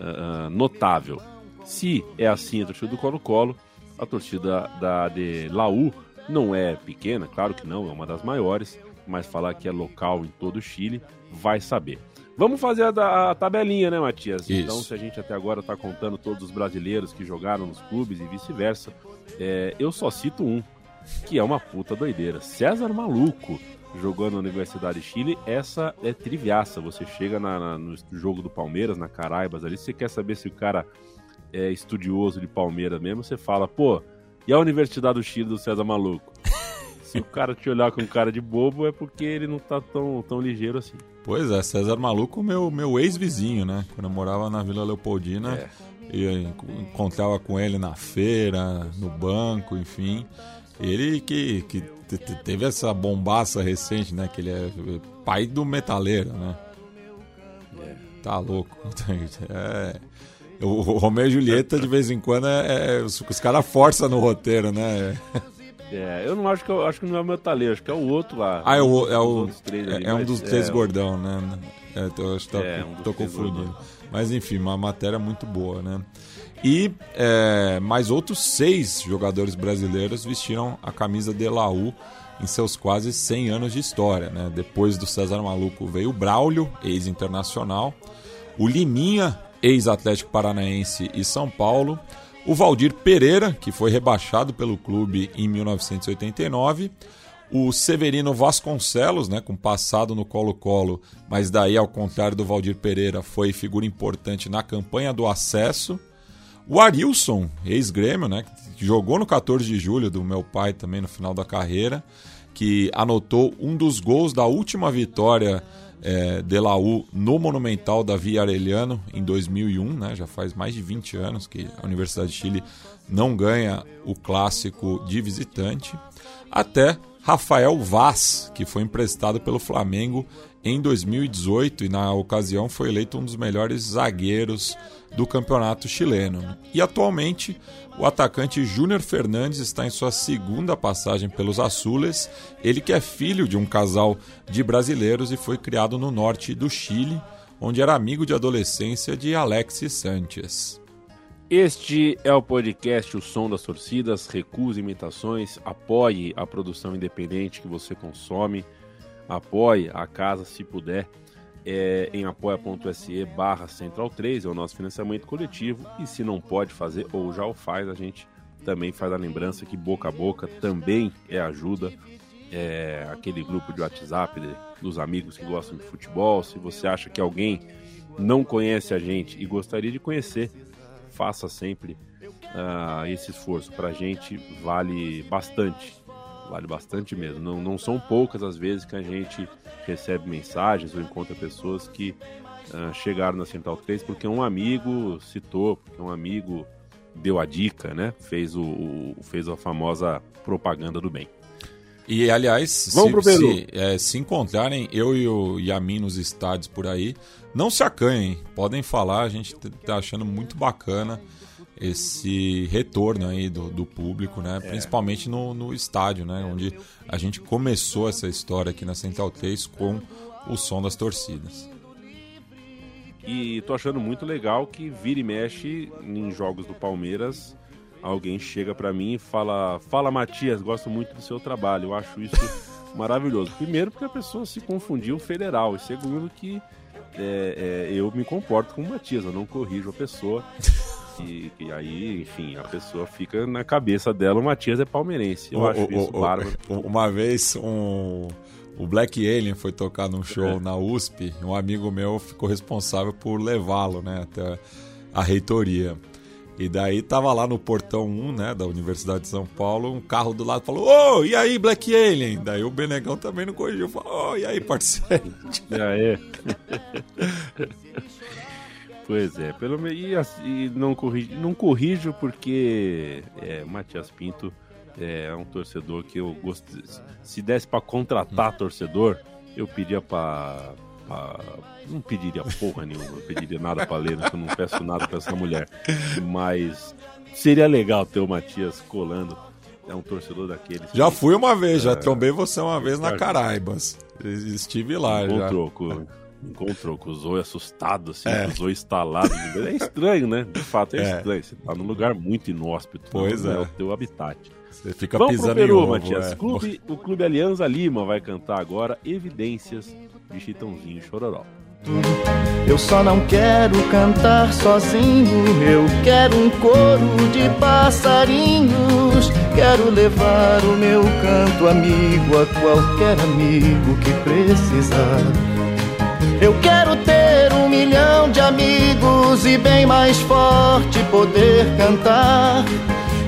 ah, notável. Se é assim a torcida do Colo-Colo, a torcida da de Laú não é pequena, claro que não, é uma das maiores, mas falar que é local em todo o Chile, vai saber. Vamos fazer a, a tabelinha, né, Matias? Isso. Então, se a gente até agora tá contando todos os brasileiros que jogaram nos clubes e vice-versa, é, eu só cito um, que é uma puta doideira. César Maluco jogou na Universidade de Chile. Essa é triviaça. Você chega na- na- no jogo do Palmeiras, na Caraibas ali, você quer saber se o cara é estudioso de Palmeiras mesmo, você fala, pô, e a Universidade do Chile do César Maluco? Se o cara te olhar com cara de bobo, é porque ele não tá tão, tão ligeiro assim. Pois é, César Maluco, meu, meu ex-vizinho, né? Quando eu morava na Vila Leopoldina, É. eu enco- encontrava com ele na feira, no banco, enfim. Ele que, que te- te- teve essa bombaça recente, né? Que ele é pai do metaleiro, né? Tá louco. É, o o Romeu e Julieta, de vez em quando, é, é- os, os caras forçam no roteiro, né? É, eu não acho que eu acho que não é o meu talento, acho que é o outro lá. Ah, é, o, é, o, três ali, é, é um dos três é, gordão, né? É, tô, acho que tá- É, um tô confundindo. Mas enfim, uma matéria muito boa, né? E é, mais outros seis jogadores brasileiros vestiram a camisa de Laú em seus quase 100 anos de história, né? Depois do César Maluco veio o Braulio, ex-internacional, o Liminha, ex-Atlético Paranaense e São Paulo, o Valdir Pereira, que foi rebaixado pelo clube em 1989, o Severino Vasconcelos, né, com passado no Colo-Colo, mas daí, ao contrário do Valdir Pereira, foi figura importante na campanha do acesso. O Arilson, ex-grêmio, né, que jogou no 14 de julho do meu pai também no final da carreira, que anotou um dos gols da última vitória é, de Laú no Monumental da Via Arellano em 2001, né, já faz mais de 20 anos que a Universidade de Chile não ganha o clássico de visitante, até Rafael Vaz, que foi emprestado pelo Flamengo em 2018 e na ocasião foi eleito um dos melhores zagueiros do campeonato chileno. E atualmente o atacante Júnior Fernandes está em sua segunda passagem pelos Azules, ele que é filho de um casal de brasileiros e foi criado no norte do Chile, onde era amigo de adolescência de Alexis Sanchez. Este é o podcast O Som das Torcidas. Recuse imitações, apoie a produção independente que você consome, apoie a casa se puder. É, em apoia.se barra Central 3 é o nosso financiamento coletivo e se não pode fazer ou já o faz, a gente também faz a lembrança que boca a boca também é ajuda. É, aquele grupo de WhatsApp de- dos amigos que gostam de futebol. Se você acha que alguém não conhece a gente e gostaria de conhecer, faça sempre ah, esse esforço. Pra gente vale bastante. Vale bastante mesmo. Não, não são poucas as vezes que a gente recebe mensagens ou encontra pessoas que ah, chegaram na Central 3 porque um amigo citou, porque um amigo deu a dica, né? Fez, o, o- fez a famosa propaganda do bem. E, aliás, Vamos se, se, é, se encontrarem eu e o Yamin nos estádios por aí, não se acanhem, podem falar, a gente tá achando muito bacana esse retorno aí do, do público, né? Principalmente no, no estádio, né? Onde a gente começou essa história aqui na Central 3 com o som das torcidas. E tô achando muito legal que vira e mexe em jogos do Palmeiras. Alguém chega pra mim e fala: Fala Matias, gosto muito do seu trabalho. Eu acho isso maravilhoso. Primeiro, porque a pessoa se confundiu federal. E segundo, que é, é, eu me comporto como Matias, eu não corrijo a pessoa. E, e aí, enfim, a pessoa fica na cabeça dela: o Matias é palmeirense. Eu O- acho o- isso o- bárbaro. Uma vez um, o Black Alien foi tocar num show na USP, um amigo meu ficou responsável por levá-lo, né, até a reitoria. E daí tava lá no portão 1, né, da Universidade de São Paulo, um carro do lado falou: "Ô, e aí, Black Alien?". Daí o Benegão também não corrigiu, falou: "Ô, e aí, parceiro?". E aí? pois é, pelo menos e, não corrijo, não corrijo porque é, Matias Pinto é um torcedor que eu gosto. Se desse pra contratar torcedor, eu pedia pra, pra- não pediria porra nenhuma, não pediria nada pra ler, eu não peço nada pra essa mulher. Mas seria legal ter o Matias colando. É um torcedor daqueles. Já que- fui uma vez, já É. trombei você uma vez na. Caraibas. Estive lá já. Encontrou com, encontrou com o Zoe assustado, assim, É. o Zoe instalado. É estranho, né? De fato, é, É. estranho. Você tá num lugar muito inóspito. Pois não é. o teu habitat. Você fica Vamos pro pisando Peru, em ovo, Matias. é. Clube- o Clube Alianza Lima vai cantar agora Evidências de Chitãozinho Chororó. Eu só não quero cantar sozinho, eu quero um coro de passarinhos. Quero levar o meu canto amigo a qualquer amigo que precisar. Eu quero ter um milhão de amigos e bem mais forte poder cantar.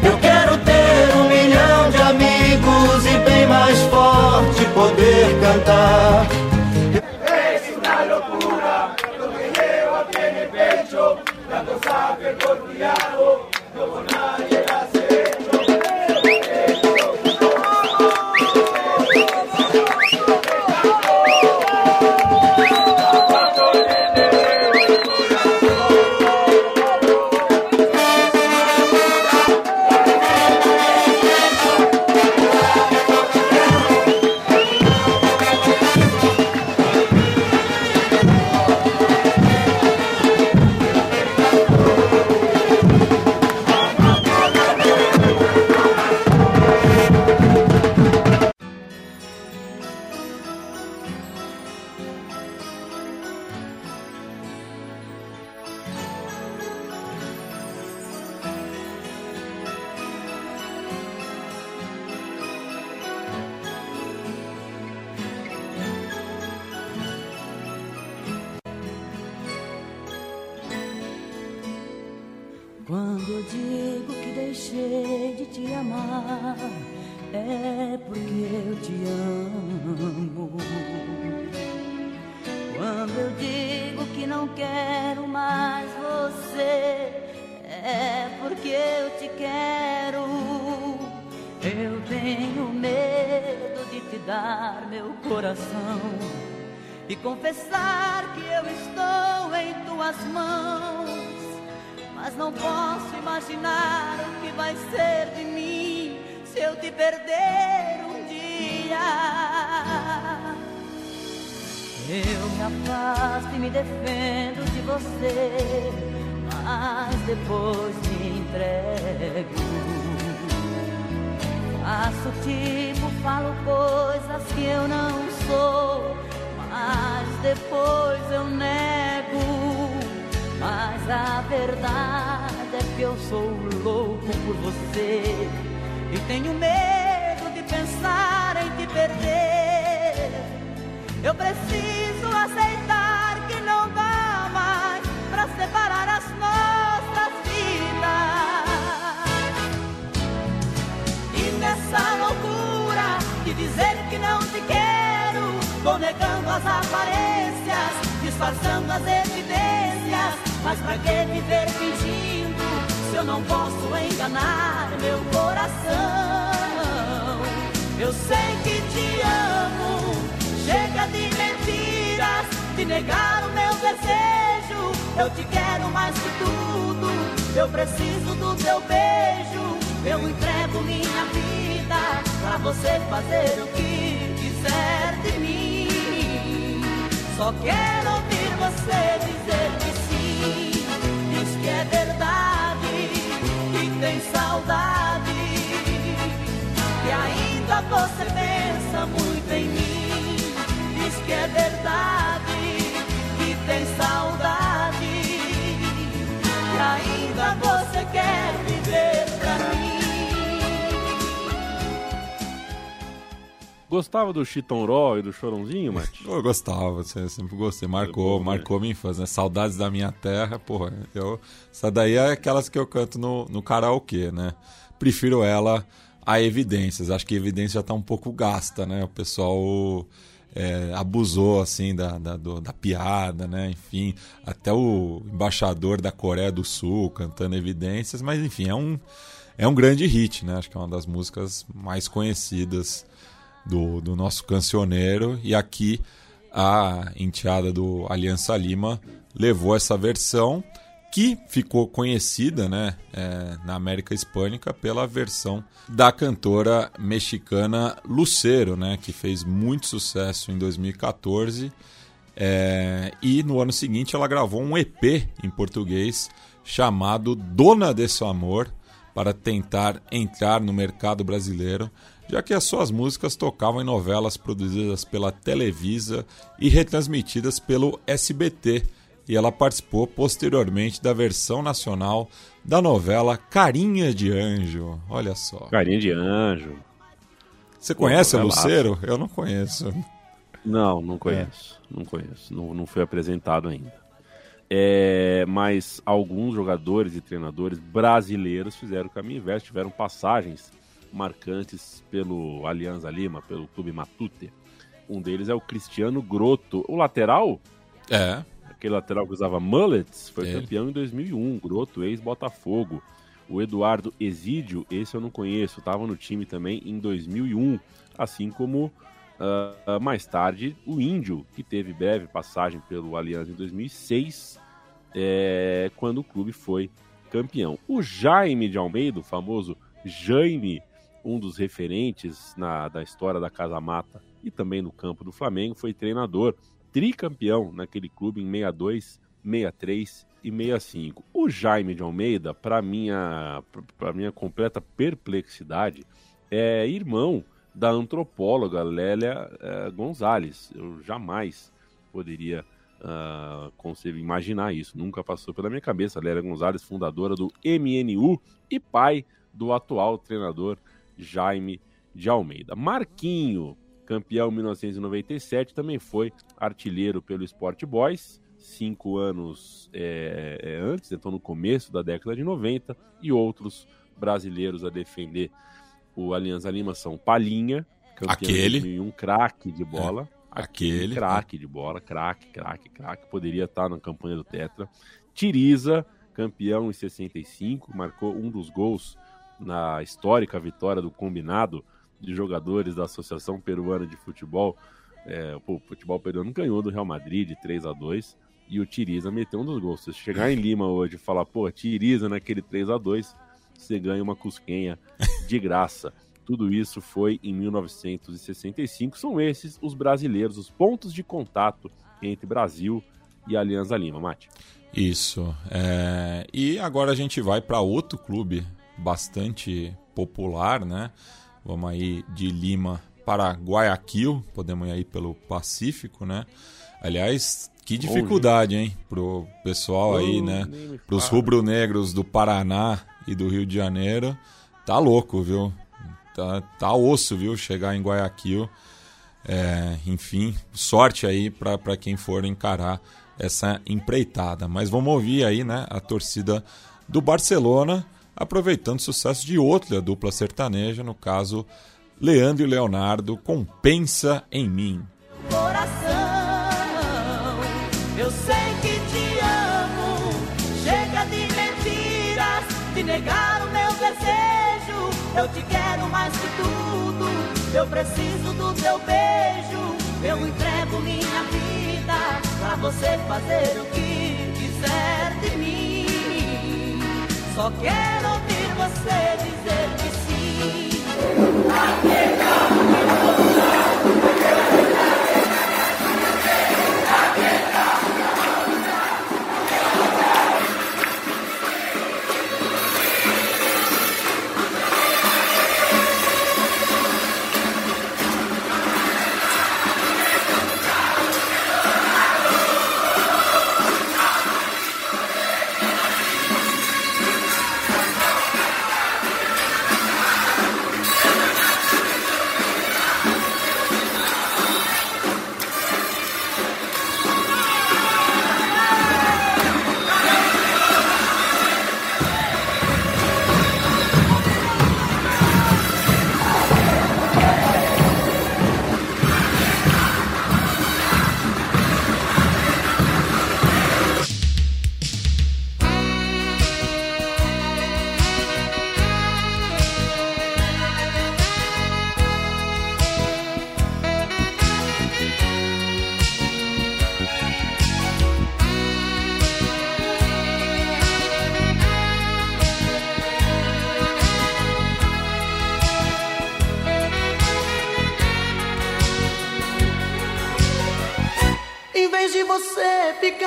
Eu quero ter um milhão de amigos e bem mais forte poder cantar. Sabe Gostava do Chitonró e do Chorãozinho, Mate? Eu gostava, sempre gostei. Marcou, bom, marcou minha infância, né? Saudades da minha terra, porra. Eu, essa daí é aquelas que eu canto no, no karaokê, né? Prefiro ela a Evidências. Acho que Evidências já tá um pouco gasta, né? O pessoal é, abusou, assim, da, da, do- da piada, né? Enfim, até o embaixador da Coreia do Sul cantando Evidências. Mas, enfim, é um, é um grande hit, né? Acho que é uma das músicas mais conhecidas do, do nosso cancioneiro. E aqui a enteada do Aliança Lima levou essa versão que ficou conhecida né, é, na América Hispânica pela versão da cantora mexicana Lucero, né, que fez muito sucesso em 2014. É, e no ano seguinte ela gravou um EP em português chamado Dona desse Amor para tentar entrar no mercado brasileiro, já que as suas músicas tocavam em novelas produzidas pela Televisa e retransmitidas pelo SBT. E ela participou posteriormente da versão nacional da novela Carinha de Anjo. Olha só. Carinha de Anjo. Você conhece a. Lucero? Eu não conheço. Não, não conheço. Não conheço. Não, não foi apresentado ainda. É, mas alguns jogadores e treinadores brasileiros fizeram o caminho inverso, tiveram passagens marcantes pelo Alianza Lima, pelo Clube Matute. Um deles é o Cristiano Grotto. O lateral, É. aquele lateral que usava mullets, foi Ele. campeão em 2001. Grotto, ex-Botafogo. O Eduardo Exídio, esse eu não conheço, estava no time também em 2001. Assim como ah, mais tarde o Índio, que teve breve passagem pelo Aliança em 2006, é, quando o clube foi campeão. O Jaime de Almeida, o famoso Jaime, um dos referentes na, da história da Casa Mata e também no campo do Flamengo, foi treinador, tricampeão naquele clube em 62, 63 e 65. O Jaime de Almeida, para minha, minha completa perplexidade, é irmão da antropóloga Lélia eh, Gonzalez. Eu jamais poderia ah, conceber, imaginar isso. Nunca passou pela minha cabeça. Lélia Gonzalez, fundadora do MNU e pai do atual treinador Jaime de Almeida. Marquinho, campeão em 1997, também foi artilheiro pelo Sport Boys, cinco anos é, é, antes, então no começo da década de 90, e outros brasileiros a defender o Alianza Lima são Palinha, campeão Aquele. 2001, craque de bola. aquele, Craque de bola, craque, craque, craque. Poderia estar na campanha do Tetra. Tiriza, campeão em 65, marcou um dos gols na histórica vitória do combinado de jogadores da Associação Peruana de Futebol. É, o futebol peruano ganhou do Real Madrid de 3 a 2 e o Tiriza meteu um dos gols. Se chegar em Lima hoje e falar, pô, Tiriza naquele 3 a 2 você ganha uma cusquenha de graça. Tudo isso foi em 1965. São esses os brasileiros, os pontos de contato entre Brasil e Alianza Lima, Mate. Isso. É, E agora a gente vai para outro clube bastante popular, né? Vamos aí de Lima para Guayaquil, podemos ir aí pelo Pacífico, né? Aliás, que dificuldade, hein, pro pessoal aí, né? Pros rubro-negros do Paraná e do Rio de Janeiro. Tá louco, viu? Tá, tá osso, viu? Chegar em Guayaquil. É, enfim, sorte aí para quem for encarar essa empreitada. Mas vamos ouvir aí, né, a torcida do Barcelona, aproveitando o sucesso de outra dupla sertaneja, no caso Leandro e Leonardo com Pensa em Mim. coração. Eu sei que te amo. Chega de mentiras, de negar o meu desejo. Eu te quero mais que tudo. Eu preciso do teu beijo. Eu entrego minha vida pra você fazer o que quiser de mim. Só quero ouvir você dizer que sim. Em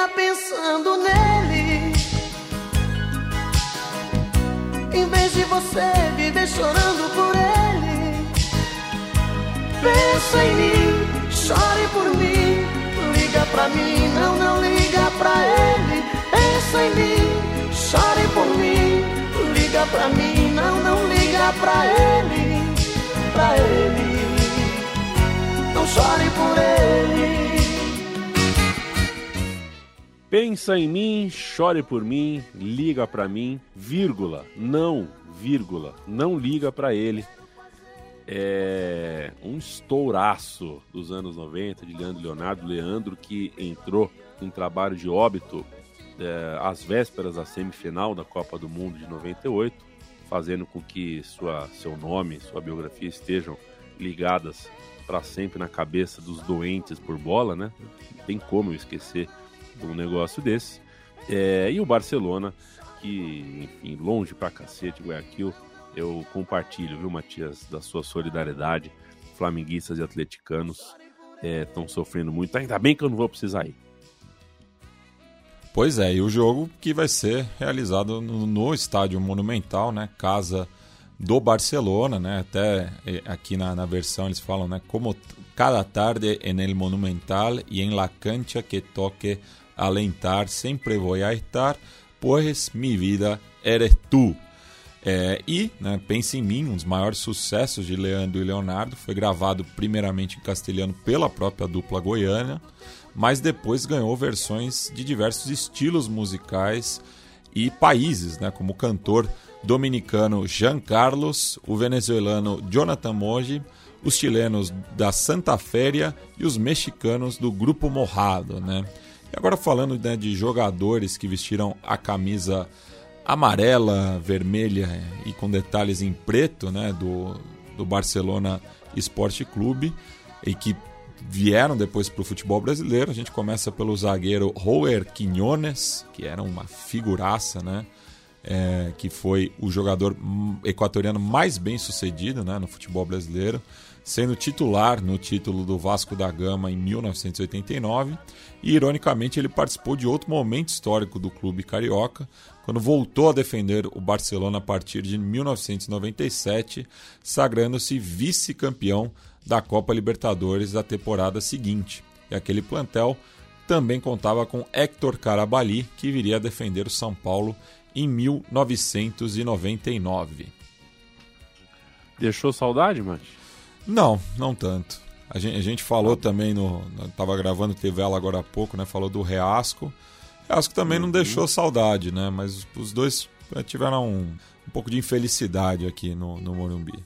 pensando nele, em vez de você viver chorando por ele, pensa em mim, chore por mim, liga pra mim, não, não liga pra ele. Pensa em mim, chore por mim, liga pra mim, não, não liga pra ele, pra ele. Não chore por ele. Pensa em mim, chore por mim, liga pra mim, vírgula, não, vírgula, não liga pra ele. É um estouraço dos anos 90 de Leandro Leonardo, Leandro que entrou em trabalho de óbito é, às vésperas da semifinal da Copa do Mundo de 98, fazendo com que sua, seu nome, sua biografia estejam ligadas para sempre na cabeça dos doentes por bola, né? Tem como eu esquecer de um negócio desse. É, e o Barcelona, que, enfim, longe pra cacete, Guayaquil, eu compartilho, viu, Matias, da sua solidariedade. Flamenguistas e atleticanos estão sofrendo muito. Ainda bem que eu não vou precisar ir. Pois é, e o jogo que vai ser realizado no, no estádio Monumental, né? Casa do Barcelona, né? Até eh, aqui na, na versão eles falam, né? Como cada tarde en el Monumental y en la cancha que toque alentar, sempre voy a estar, pues mi vida eres tú. É, e né, Pense em Mim, um dos maiores sucessos de Leandro e Leonardo, foi gravado primeiramente em castelhano pela própria dupla goiana, mas depois ganhou versões de diversos estilos musicais e países, né, como o cantor dominicano Jean Carlos, o venezuelano Jonathan Moji, os chilenos da Santa Féria e os mexicanos do Grupo Morrado. Né? E agora falando né, de jogadores que vestiram a camisa amarela, vermelha e com detalhes em preto né, do, do Barcelona Esporte Clube e que vieram depois para o futebol brasileiro. A gente começa pelo zagueiro Roer Quinones, que era uma figuraça, né? É, que foi o jogador equatoriano mais bem sucedido né, no futebol brasileiro, sendo titular no título do Vasco da Gama em 1989. E, ironicamente, ele participou de outro momento histórico do clube carioca, quando voltou a defender o Barcelona a partir de 1997, sagrando-se vice-campeão da Copa Libertadores da temporada seguinte. E aquele plantel também contava com Héctor Carabali, que viria a defender o São Paulo em 1999. Deixou saudade, Mate? Não, não tanto. A gente, a gente falou também no. Tava gravando TV ela agora há pouco, né? Falou do Reasco. Reasco também não deixou saudade, né? Mas os dois tiveram um, um pouco de infelicidade aqui no, no Morumbi.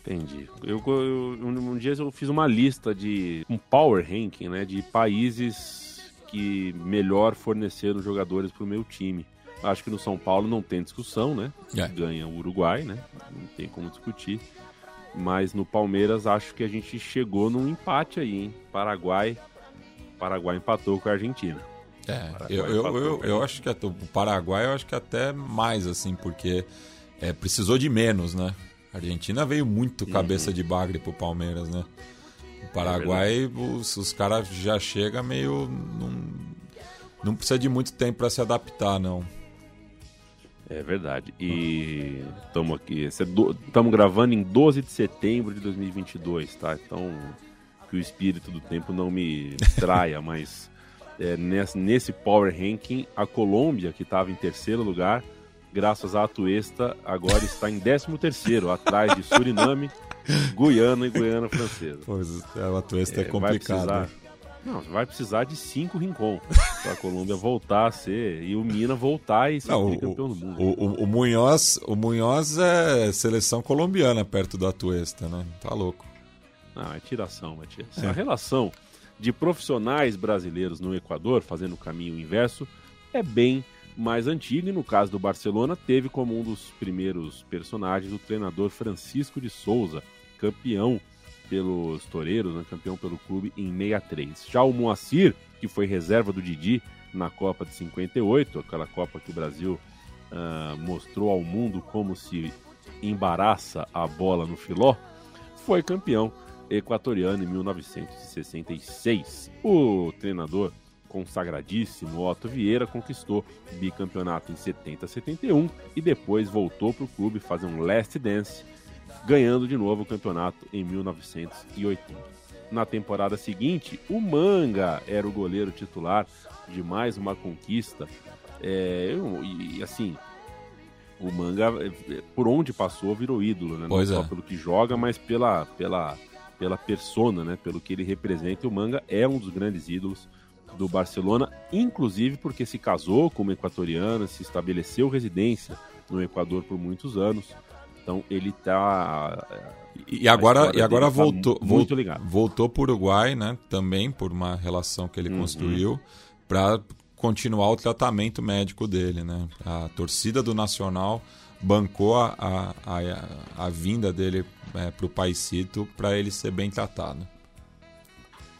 Entendi. Eu, eu, um dia eu fiz uma lista de um power ranking, né, de países que melhor forneceram jogadores para o meu time. Acho que no São Paulo não tem discussão, né? É. Ganha o Uruguai, né? Não tem como discutir. Mas no Palmeiras acho que a gente chegou num empate aí, hein? Paraguai. Paraguai empatou com a Argentina. É, eu, eu, eu, eu acho que o Paraguai eu acho que até mais, assim, porque é, precisou de menos, né? A Argentina veio muito Uhum. cabeça de bagre pro Palmeiras, né? É O Paraguai, os, os caras já chegam meio. Não, não precisa de muito tempo para se adaptar, não. É verdade. E estamos aqui, estamos gravando em 12 de setembro de 2022, tá? Então, que o espírito do tempo não me traia, mas é, nesse, nesse Power Ranking, a Colômbia, que estava em terceiro lugar, graças à Atuesta, agora está em 13 terceiro, atrás de Suriname, Guiana e Guiana Francesa. Pois, a Atuesta é, vai complicado. Não, vai precisar de cinco rincon para a Colômbia voltar a ser e o Mina voltar e ser Não, o, campeão do mundo. o, o, o Munhoz, o Munhoz é seleção colombiana perto do Atuesta, né? Tá louco. Não, é tiração, Matias. É. A relação de profissionais brasileiros no Equador, fazendo o caminho inverso, é bem mais antiga e no caso do Barcelona teve como um dos primeiros personagens o treinador Francisco de Souza, campeão pelos Toreiros, né, campeão pelo clube em 63. Já o Moacir, que foi reserva do Didi na Copa de 58, aquela Copa que o Brasil ah, mostrou ao mundo como se embaraça a bola no filó, foi campeão equatoriano em 1966. O treinador consagradíssimo Otto Vieira conquistou bicampeonato em 70 71 e depois voltou para o clube fazer um last dance, ganhando de novo o campeonato em 1980. Na temporada seguinte, o Manga era o goleiro titular de mais uma conquista. É, e assim, o Manga, é, por onde passou, virou ídolo, né? Pois Não é. só pelo que joga, mas pela, pela, pela persona, né? Pelo que ele representa. O Manga é um dos grandes ídolos do Barcelona, inclusive porque se casou com uma equatoriana, se estabeleceu residência no Equador por muitos anos. Então ele tá. E agora, e agora tá voltou, muito vol- ligado. voltou para o Uruguai, né? Também por uma relação que ele Uhum. construiu para continuar o tratamento médico dele, né? A torcida do Nacional bancou a, a, a, a vinda dele para o Paisito para ele ser bem tratado.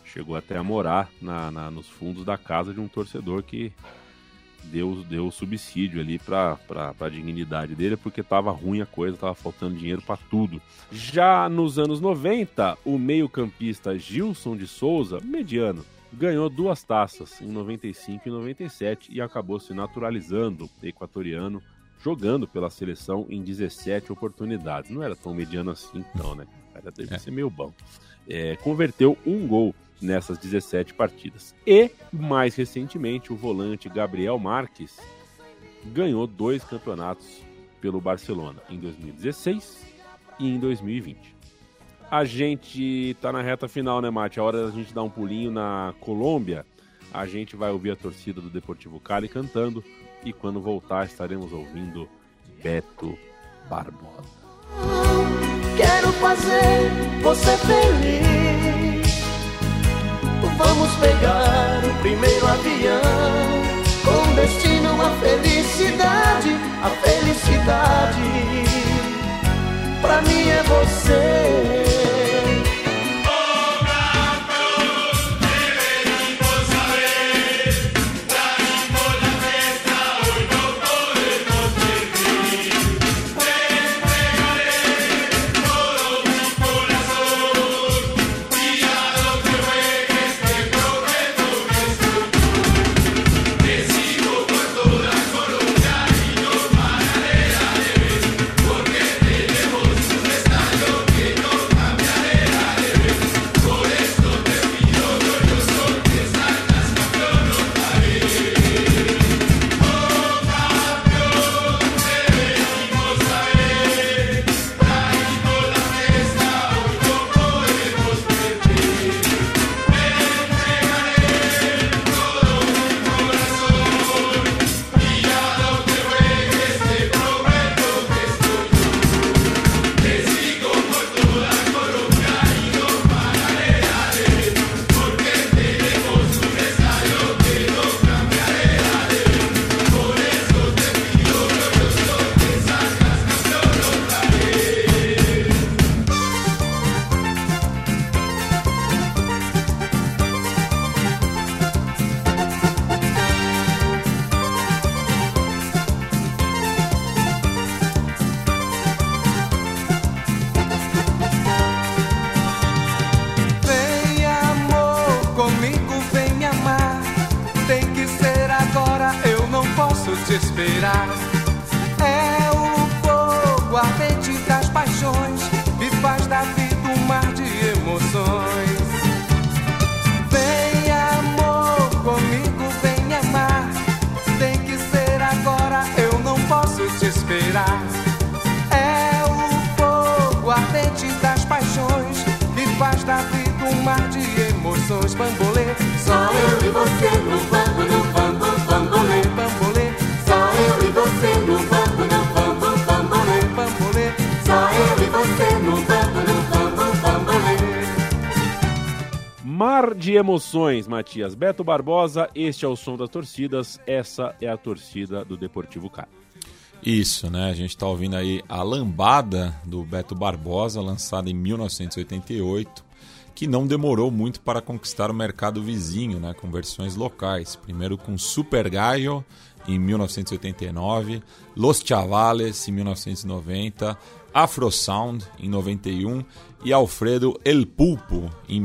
Chegou até a morar na, na- nos fundos da casa de um torcedor que deu, deu subsídio ali para a dignidade dele, porque tava ruim a coisa, tava faltando dinheiro para tudo. Já nos anos 90, o meio-campista Gilson de Souza, mediano, ganhou duas taças, em 95 e 97, e acabou se naturalizando equatoriano, jogando pela seleção em 17 oportunidades. Não era tão mediano assim, então, né? Cara deve ser meio bom. É, converteu um gol nessas 17 partidas. E, mais recentemente, o volante Gabriel Marques ganhou dois campeonatos pelo Barcelona, em 2016 e em 2020. A gente tá na reta final, né, Mate? A hora da gente dar um pulinho na Colômbia. A gente vai ouvir a torcida do Deportivo Cali cantando e quando voltar estaremos ouvindo Beto Barbosa. Quero fazer você feliz. Vamos pegar o primeiro avião com destino à felicidade. A felicidade pra mim é você. Matias. Beto Barbosa, este é o som das torcidas, essa é a torcida do Deportivo Cali. Isso, né? A gente está ouvindo aí a Lambada do Beto Barbosa, lançada em 1988, que não demorou muito para conquistar o mercado vizinho, né? Com versões locais. Primeiro com Super Gallo em 1989, Los Chavales em 1990, Afro Sound em 91 e Alfredo El Pulpo em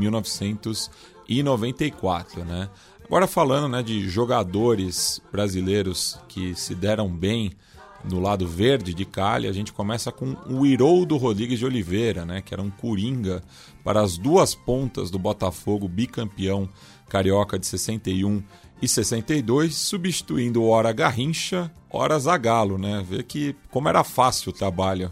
1994, né? Agora falando, né, de jogadores brasileiros que se deram bem no lado verde de Cali, a gente começa com o Iroldo Rodrigues de Oliveira, né, que era um coringa para as duas pontas do Botafogo bicampeão carioca de 61 e 62, substituindo ora Garrincha, ora Zagallo, né? Vê que como era fácil o trabalho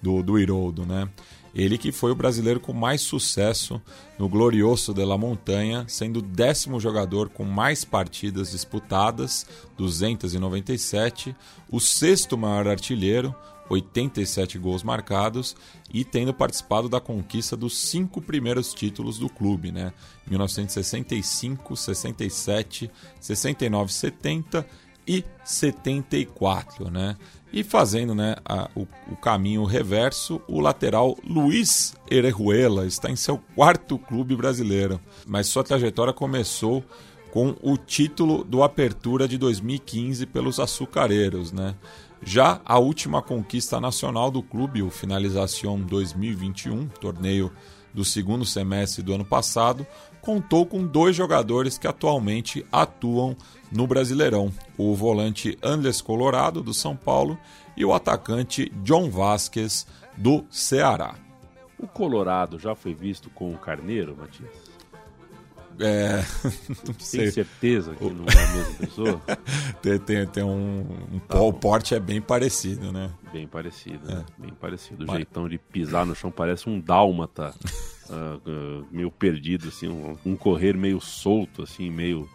do, do né? Ele que foi o brasileiro com mais sucesso no Glorioso de la Montanha, sendo o décimo jogador com mais partidas disputadas, 297, o sexto maior artilheiro, 87 gols marcados, e tendo participado da conquista dos cinco primeiros títulos do clube, né? 1965, 67, 69, 70 e 74, né? E fazendo né, a, o, o, caminho reverso, o lateral Luiz Erejuela está em seu quarto clube brasileiro, mas sua trajetória começou com o título do Apertura de 2015 pelos Açucareiros. Né? Já a última conquista nacional do clube, o Finalização 2021, torneio do segundo semestre do ano passado, contou com dois jogadores que atualmente atuam no Brasileirão: o volante Andres Colorado, do São Paulo, e o atacante John Vasquez, do Ceará. O Colorado já foi visto com o Carneiro, Matias? É, não Tem sei. certeza que não é a mesma pessoa? tem, tem, tem um, um Tá o porte é bem parecido, né? Bem parecido, né? Bem parecido. O Mas- jeitão de pisar no chão parece um dálmata, ah, ah, meio perdido, assim, um, um correr meio solto, assim, meio.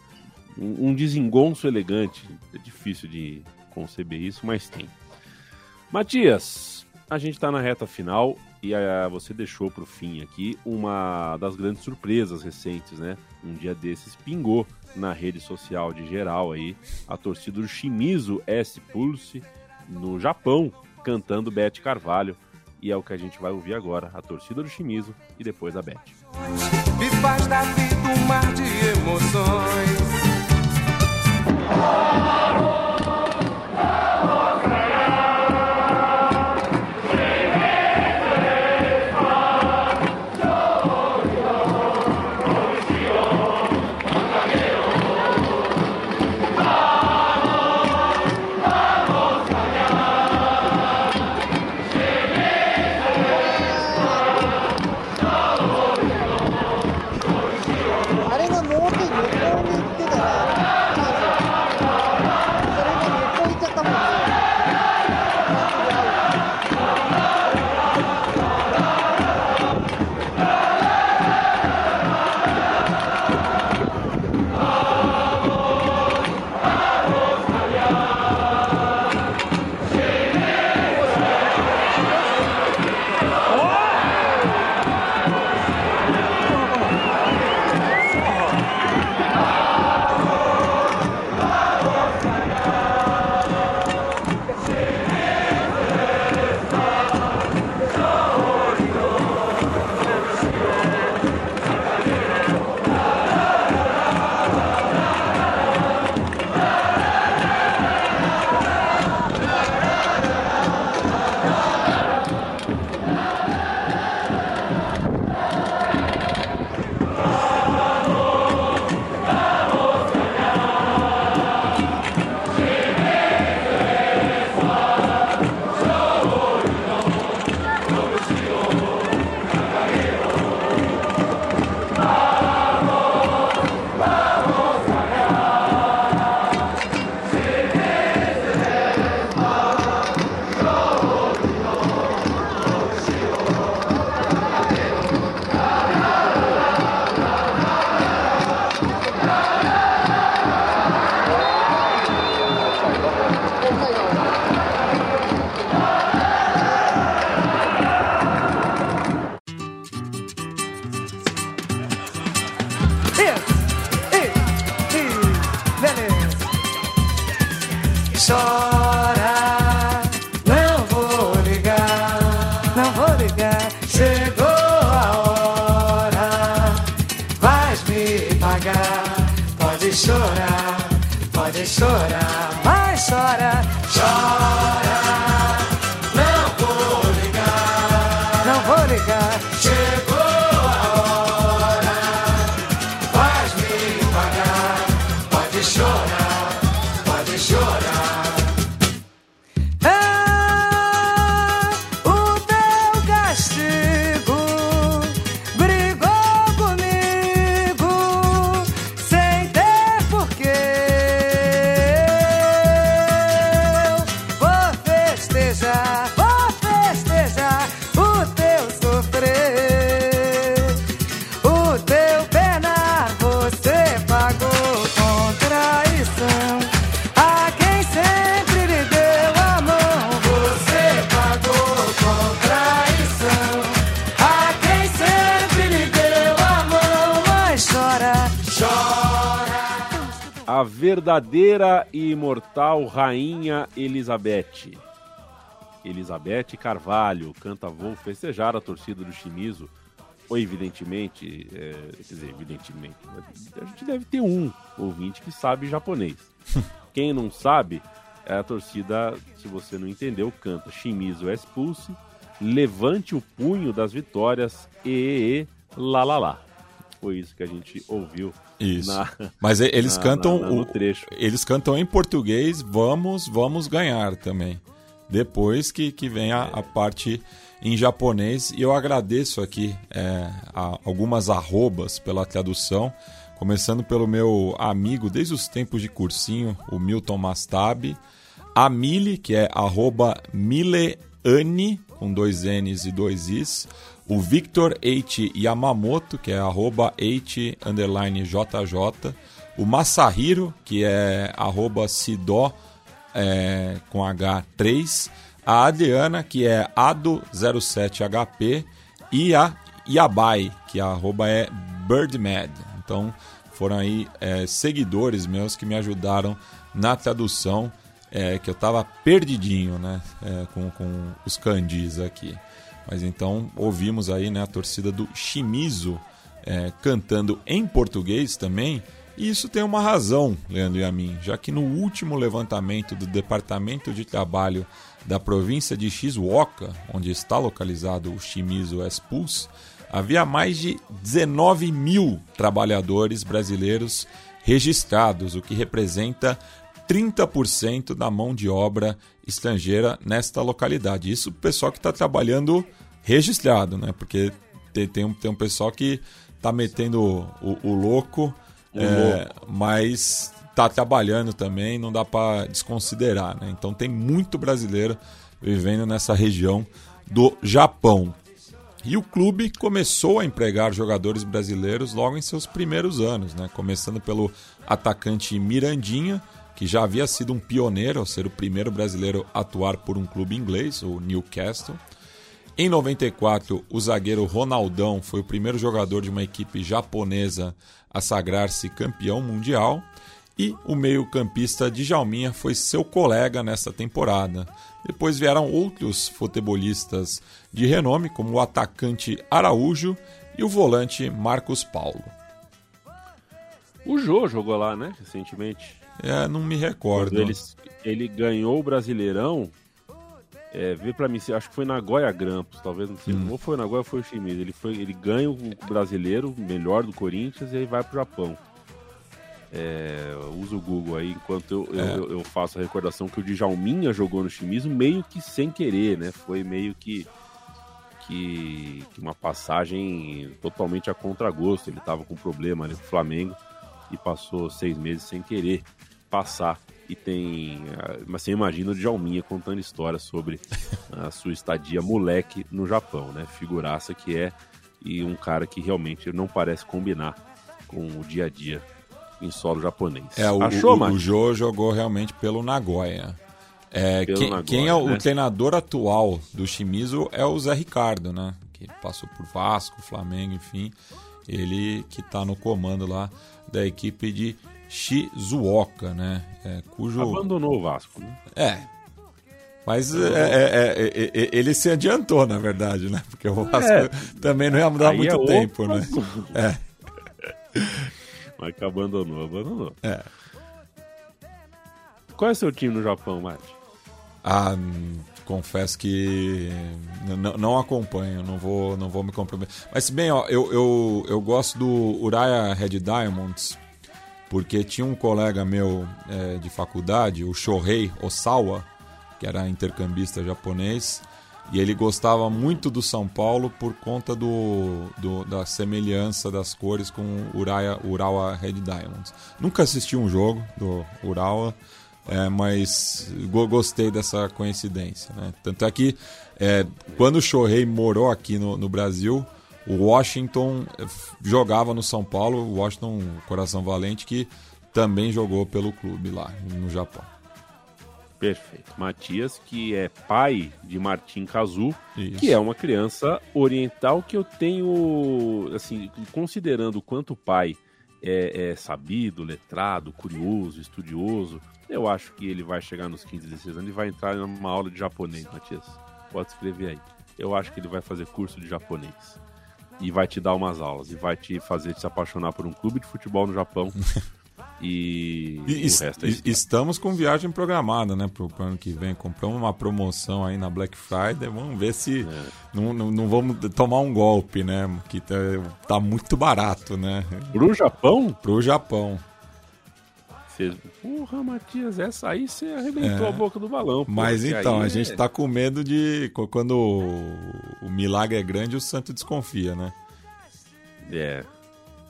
Um, desengonço elegante. É difícil de conceber isso, mas tem. Matias, a gente tá na reta final e ah, você deixou pro fim aqui uma das grandes surpresas recentes, né? Um dia desses pingou na rede social de geral aí a torcida do Shimizu S Pulse no Japão cantando Beth Carvalho e é o que a gente vai ouvir agora, a torcida do Shimizu e depois a Beth. Me faz da vida um mar de emoções. Oh, 太好了。Elizabeth. Elizabeth Carvalho canta Vou Festejar a torcida do Chimizo. Ou evidentemente, é, quer dizer, evidentemente, a gente deve ter um ouvinte que sabe japonês. Quem não sabe, é a torcida, se você não entendeu, canta Shimizu expulse, levante o punho das vitórias, e, e, e lá, lá, lá. Foi isso que a gente ouviu Isso. na- Mas eles na- cantam na- o- trecho. Eles cantam em português, vamos, vamos ganhar também. Depois que, que vem a, a parte em japonês. E eu agradeço aqui é, algumas arrobas pela tradução. Começando pelo meu amigo desde os tempos de cursinho, o Milton Mastab. A Mili, que é arroba Mileani, com dois N's e dois Is. O Victor H. Yamamoto, que é arroba H underline JJ. O Masahiro, que é arroba Sidó é, com H3. A Adriana, que é Ado07HP. E a Yabai, que a arroba é Birdmad. Então foram aí é, seguidores meus que me ajudaram na tradução, é, que eu tava perdidinho né, é, com, com os candis aqui. Mas então ouvimos aí né, a torcida do Shimizu é, cantando em português também. E isso tem uma razão, Leandro e a mim, já que no último levantamento do Departamento de Trabalho da província de Shizuoka, onde está localizado o Shimizu Expulse, havia mais de 19 mil trabalhadores brasileiros registrados, o que representa 30% da mão de obra estrangeira nesta localidade. Isso o pessoal que está trabalhando registrado, né? Porque tem, tem, um, tem um pessoal que está metendo o, o louco, O é, mas está trabalhando também, não dá para desconsiderar, né? Então tem muito brasileiro vivendo nessa região do Japão. E o clube começou a empregar jogadores brasileiros logo em seus primeiros anos, né? começando pelo atacante Mirandinha, que já havia sido um pioneiro ao ser o primeiro brasileiro a atuar por um clube inglês, o Newcastle. Em 94, o zagueiro Ronaldão foi o primeiro jogador de uma equipe japonesa a sagrar-se campeão mundial. E o meio-campista Djalminha foi seu colega nessa temporada. Depois vieram outros futebolistas de renome, como o atacante Araújo e o volante Marcos Paulo. O Jô jogou lá, né, recentemente. É, não me recordo. Ele, ele ganhou o Brasileirão, é, vê pra mim, acho que foi na Goya Grampus, talvez não sei, Hum. ou foi na Goya ou foi o Chimiz. Ele, foi, ele ganha o brasileiro, melhor do Corinthians, e aí vai pro Japão. É, usa o Google aí, enquanto eu, É. eu, eu faço a recordação que o Djalminha jogou no Chimizo meio que sem querer, né? Foi meio que, que, que uma passagem totalmente a contragosto. Ele tava com problema ali com o Flamengo e passou seis meses sem querer passar. E tem. ah, Mas você imagina o Djalminha contando histórias sobre a sua estadia moleque no Japão, né? Figuraça que é e um cara que realmente não parece combinar com o dia a dia em solo japonês. É, o, Achou, o, o Jô jogou realmente pelo Nagoya. É, Pelo quem, Nagoya, quem é o né? treinador atual do Shimizu é o Zé Ricardo, né? Que passou por Vasco, Flamengo, enfim. Ele que está no comando lá da equipe de Shizuoka, né? É, cujo... Abandonou o Vasco, né? É. Mas é, é, é, é, é, ele se adiantou, na verdade, né? Porque o Vasco também não ia mudar Aí muito é outro tempo, né? É. Mas que abandonou, abandonou. É. Qual é o seu time no Japão, Mate? Ah, hum, confesso que não acompanho, não vou, não vou me comprometer. Mas bem, ó, eu, eu, eu gosto do Uraya Red Diamonds, porque tinha um colega meu é, de faculdade, o Shohei Osawa, que era intercambista japonês, e ele gostava muito do São Paulo por conta do, do- da semelhança das cores com o Urawa Red Diamonds. Nunca assisti um jogo do Urawa, é, mas go- gostei dessa coincidência. Né? Tanto é que é, quando o Shohei morou aqui no, no Brasil, o Washington f- jogava no São Paulo, o Washington Coração Valente, que também jogou pelo clube lá no Japão. Perfeito. Matias, que é pai de Martim Kazu, que é uma criança oriental que eu tenho, assim, considerando o quanto o pai é, é sabido, letrado, curioso, estudioso, eu acho que ele vai chegar nos 15, 16 anos e vai entrar numa aula de japonês, Matias. Pode escrever aí. Eu acho que ele vai fazer curso de japonês. E vai te dar umas aulas. E vai te fazer te se apaixonar por um clube de futebol no Japão. e, E, o es- resto é e- isso. estamos com viagem programada, né, pro pro ano que vem. Compramos uma promoção aí na Black Friday. Vamos ver se É. não, não, não vamos tomar um golpe, né? Que tá, tá muito barato, né? Pro Japão? Pro Japão. Você, porra, Matias, essa aí você arrebentou É. a boca do balão. Mas então, a é- gente tá com medo de. Quando o, o milagre é grande, o santo desconfia, né? É.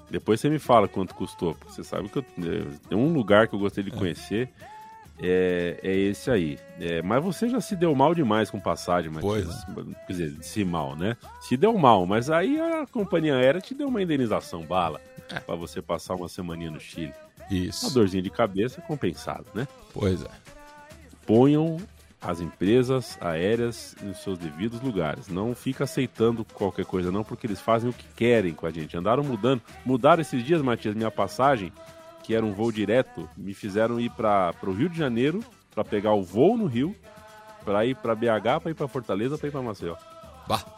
Depois você me fala quanto custou, porque você sabe que eu, é, tem um lugar que eu gostaria de conhecer, é, é esse aí. É, mas você já se deu mal demais com passagem, Matias. Quer dizer, se mal, né? Se deu mal, mas aí a companhia aérea te deu uma indenização bala pra você passar uma semaninha no Chile. Isso. Uma dorzinha de cabeça compensado, né? Pois é. ponham as empresas aéreas nos seus devidos lugares. Não fica aceitando qualquer coisa, não, porque eles fazem o que querem com a gente. Andaram mudando. Mudaram esses dias, Matias, minha passagem, que era um voo direto, me fizeram ir para o Rio de Janeiro para pegar o voo no Rio, para ir para BH, para ir para Fortaleza, para ir para Maceió. Bah.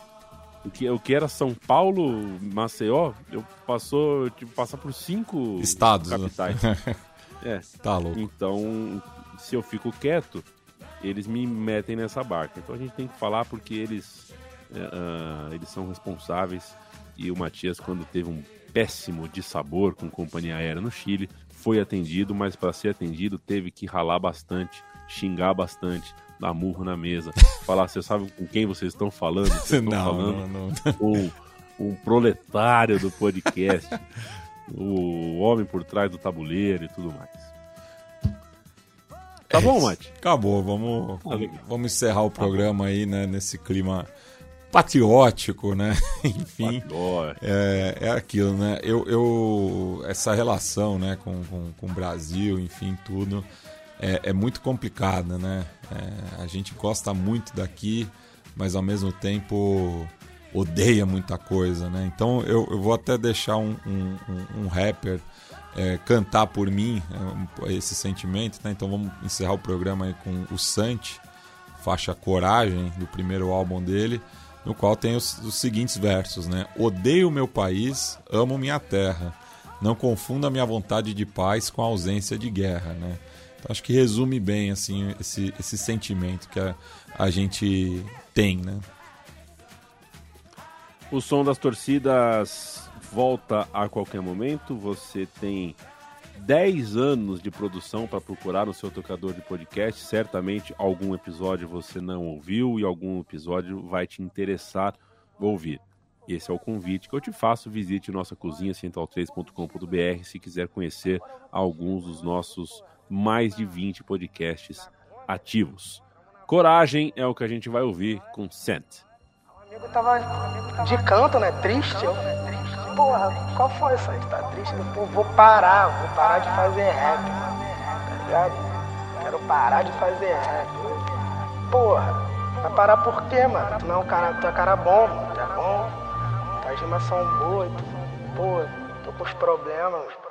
O que, o que era São Paulo, Maceió, eu passou, que passar por cinco Estados, né? capitais. é. Tá louco. Então, se eu fico quieto, eles me metem nessa barca. Então a gente tem que falar porque eles, ah, eles são responsáveis. E o Matias, quando teve um péssimo de sabor com companhia aérea no Chile, foi atendido, mas para ser atendido teve que ralar bastante, xingar bastante, dar murro na mesa, falar, você sabe com quem vocês estão falando? Vocês estão Não, falando não, não. com um proletário do podcast, o homem por trás do tabuleiro e tudo mais. Tá bom, Mate? Acabou, vamos, Tá vamos encerrar o programa aí, né, nesse clima patriótico, né? Enfim, Patriótico. é, é aquilo, né? Eu, eu essa relação, né, com, com, com o Brasil, enfim, tudo é, é muito complicada, né? É, a gente gosta muito daqui, mas ao mesmo tempo odeia muita coisa, né? Então eu, eu vou até deixar um, um, um- um rapper é, cantar por mim é, esse sentimento, né? Então vamos encerrar o programa aí com o Santi, faixa Coragem, do primeiro álbum dele, no qual tem os, os seguintes versos, né? Odeio meu país, amo minha terra. Não confunda minha vontade de paz com a ausência de guerra, né? Acho que resume bem assim esse, esse sentimento que a, a gente tem, né? O som das torcidas volta a qualquer momento. Você tem 10 anos de produção para procurar no seu tocador de podcast. Certamente algum episódio você não ouviu e algum episódio vai te interessar ouvir. Esse é o convite que eu te faço. Visite nossa cozinha central3.com.br se quiser conhecer alguns dos nossos mais de 20 podcasts ativos. Coragem é o que a gente vai ouvir com Scent. amigo tava de canto, né? Triste. Porra, qual foi isso aí? Tá triste? Pô, vou parar, vou parar de fazer rap, tá ligado? Quero parar de fazer rap. Porra, vai parar por quê, mano? Tu não é um cara, tu é cara bom, mano, tu é bom. Tuas rimas são boas, pô, tô com os problemas. Com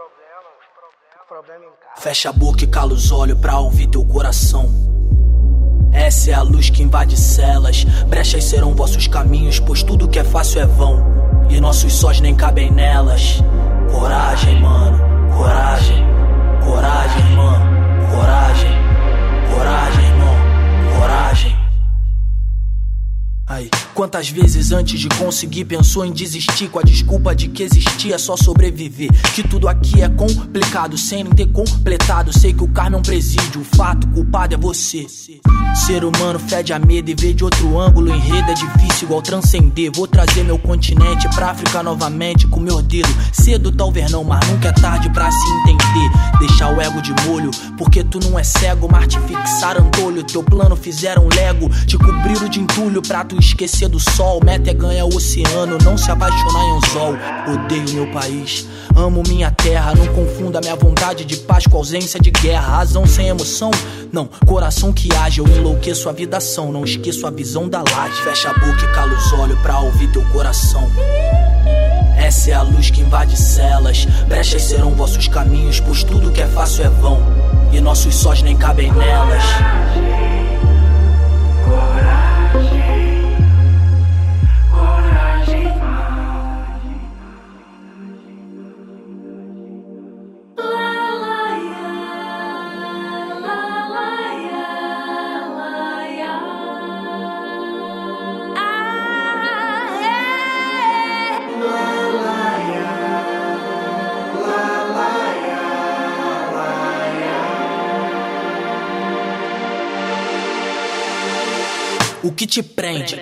problema em casa. Fecha a boca e cala os olhos pra ouvir teu coração. Essa é a luz que invade celas. Brechas serão vossos caminhos, pois tudo que é fácil é vão. E nossos sós nem cabem nelas. Coragem, mano, coragem. Coragem, mano, coragem. Coragem. Quantas vezes antes de conseguir pensou em desistir com a desculpa de que existia só sobreviver? Que tudo aqui é complicado sem nem ter completado. Sei que o karma é um presídio, o fato culpado é você. Ser humano fede a medo e vê de outro ângulo. Enredo é difícil igual transcender. Vou trazer meu continente pra África novamente com meu dedo. Cedo talvez não, mas nunca é tarde pra se entender. Deixar o ego de molho, porque tu não é cego, mas te fixaram antolho. Teu plano fizeram lego, te cobriram de entulho pra tu esquecer do sol. Meta é ganhar o oceano, não se apaixonar em anzol. Odeio meu país, amo minha terra. Não confunda minha vontade de paz com ausência de guerra. Razão sem emoção, não. Coração que age, eu enlouqueço a vidação. Não esqueço a visão da laje. Fecha a boca e cala os olhos pra ouvir teu coração. Essa é a luz que invade celas. Brechas serão vossos caminhos, pois tudo que é fácil é vão. E nossos sós nem cabem nelas. Te prende?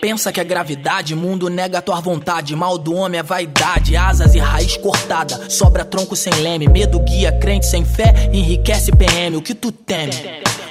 Pensa que é gravidade, mundo nega a tua vontade. Mal do homem é vaidade, asas e raiz cortada. Sobra tronco sem leme, medo guia, crente sem fé, enriquece PM. O que tu teme?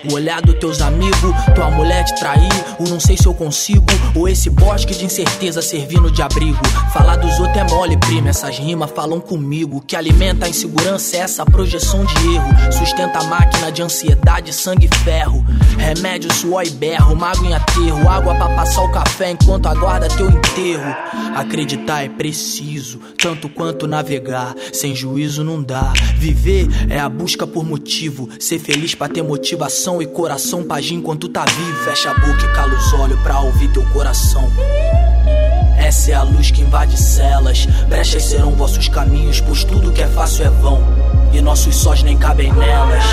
O olhar dos teus amigos, tua mulher te trair, o não sei se eu consigo, ou esse bosque de incerteza servindo de abrigo. Falar dos outros é mole, prima, essas rimas falam comigo. O que alimenta a insegurança é essa projeção de erro. Sustenta a máquina de ansiedade, sangue e ferro. Remédio, suor e berro, mago em aterro. Água pra passar o café enquanto aguarda teu enterro. Acreditar é preciso, tanto quanto navegar. Sem juízo não dá. Viver é a busca por motivo. Ser feliz pra ter motivação e coração pra agir enquanto tá vivo. Fecha a boca e cala os olhos pra ouvir teu coração. Essa é a luz que invade celas. Brechas serão vossos caminhos, pois tudo que é fácil é vão. E nossos sós nem cabem nelas.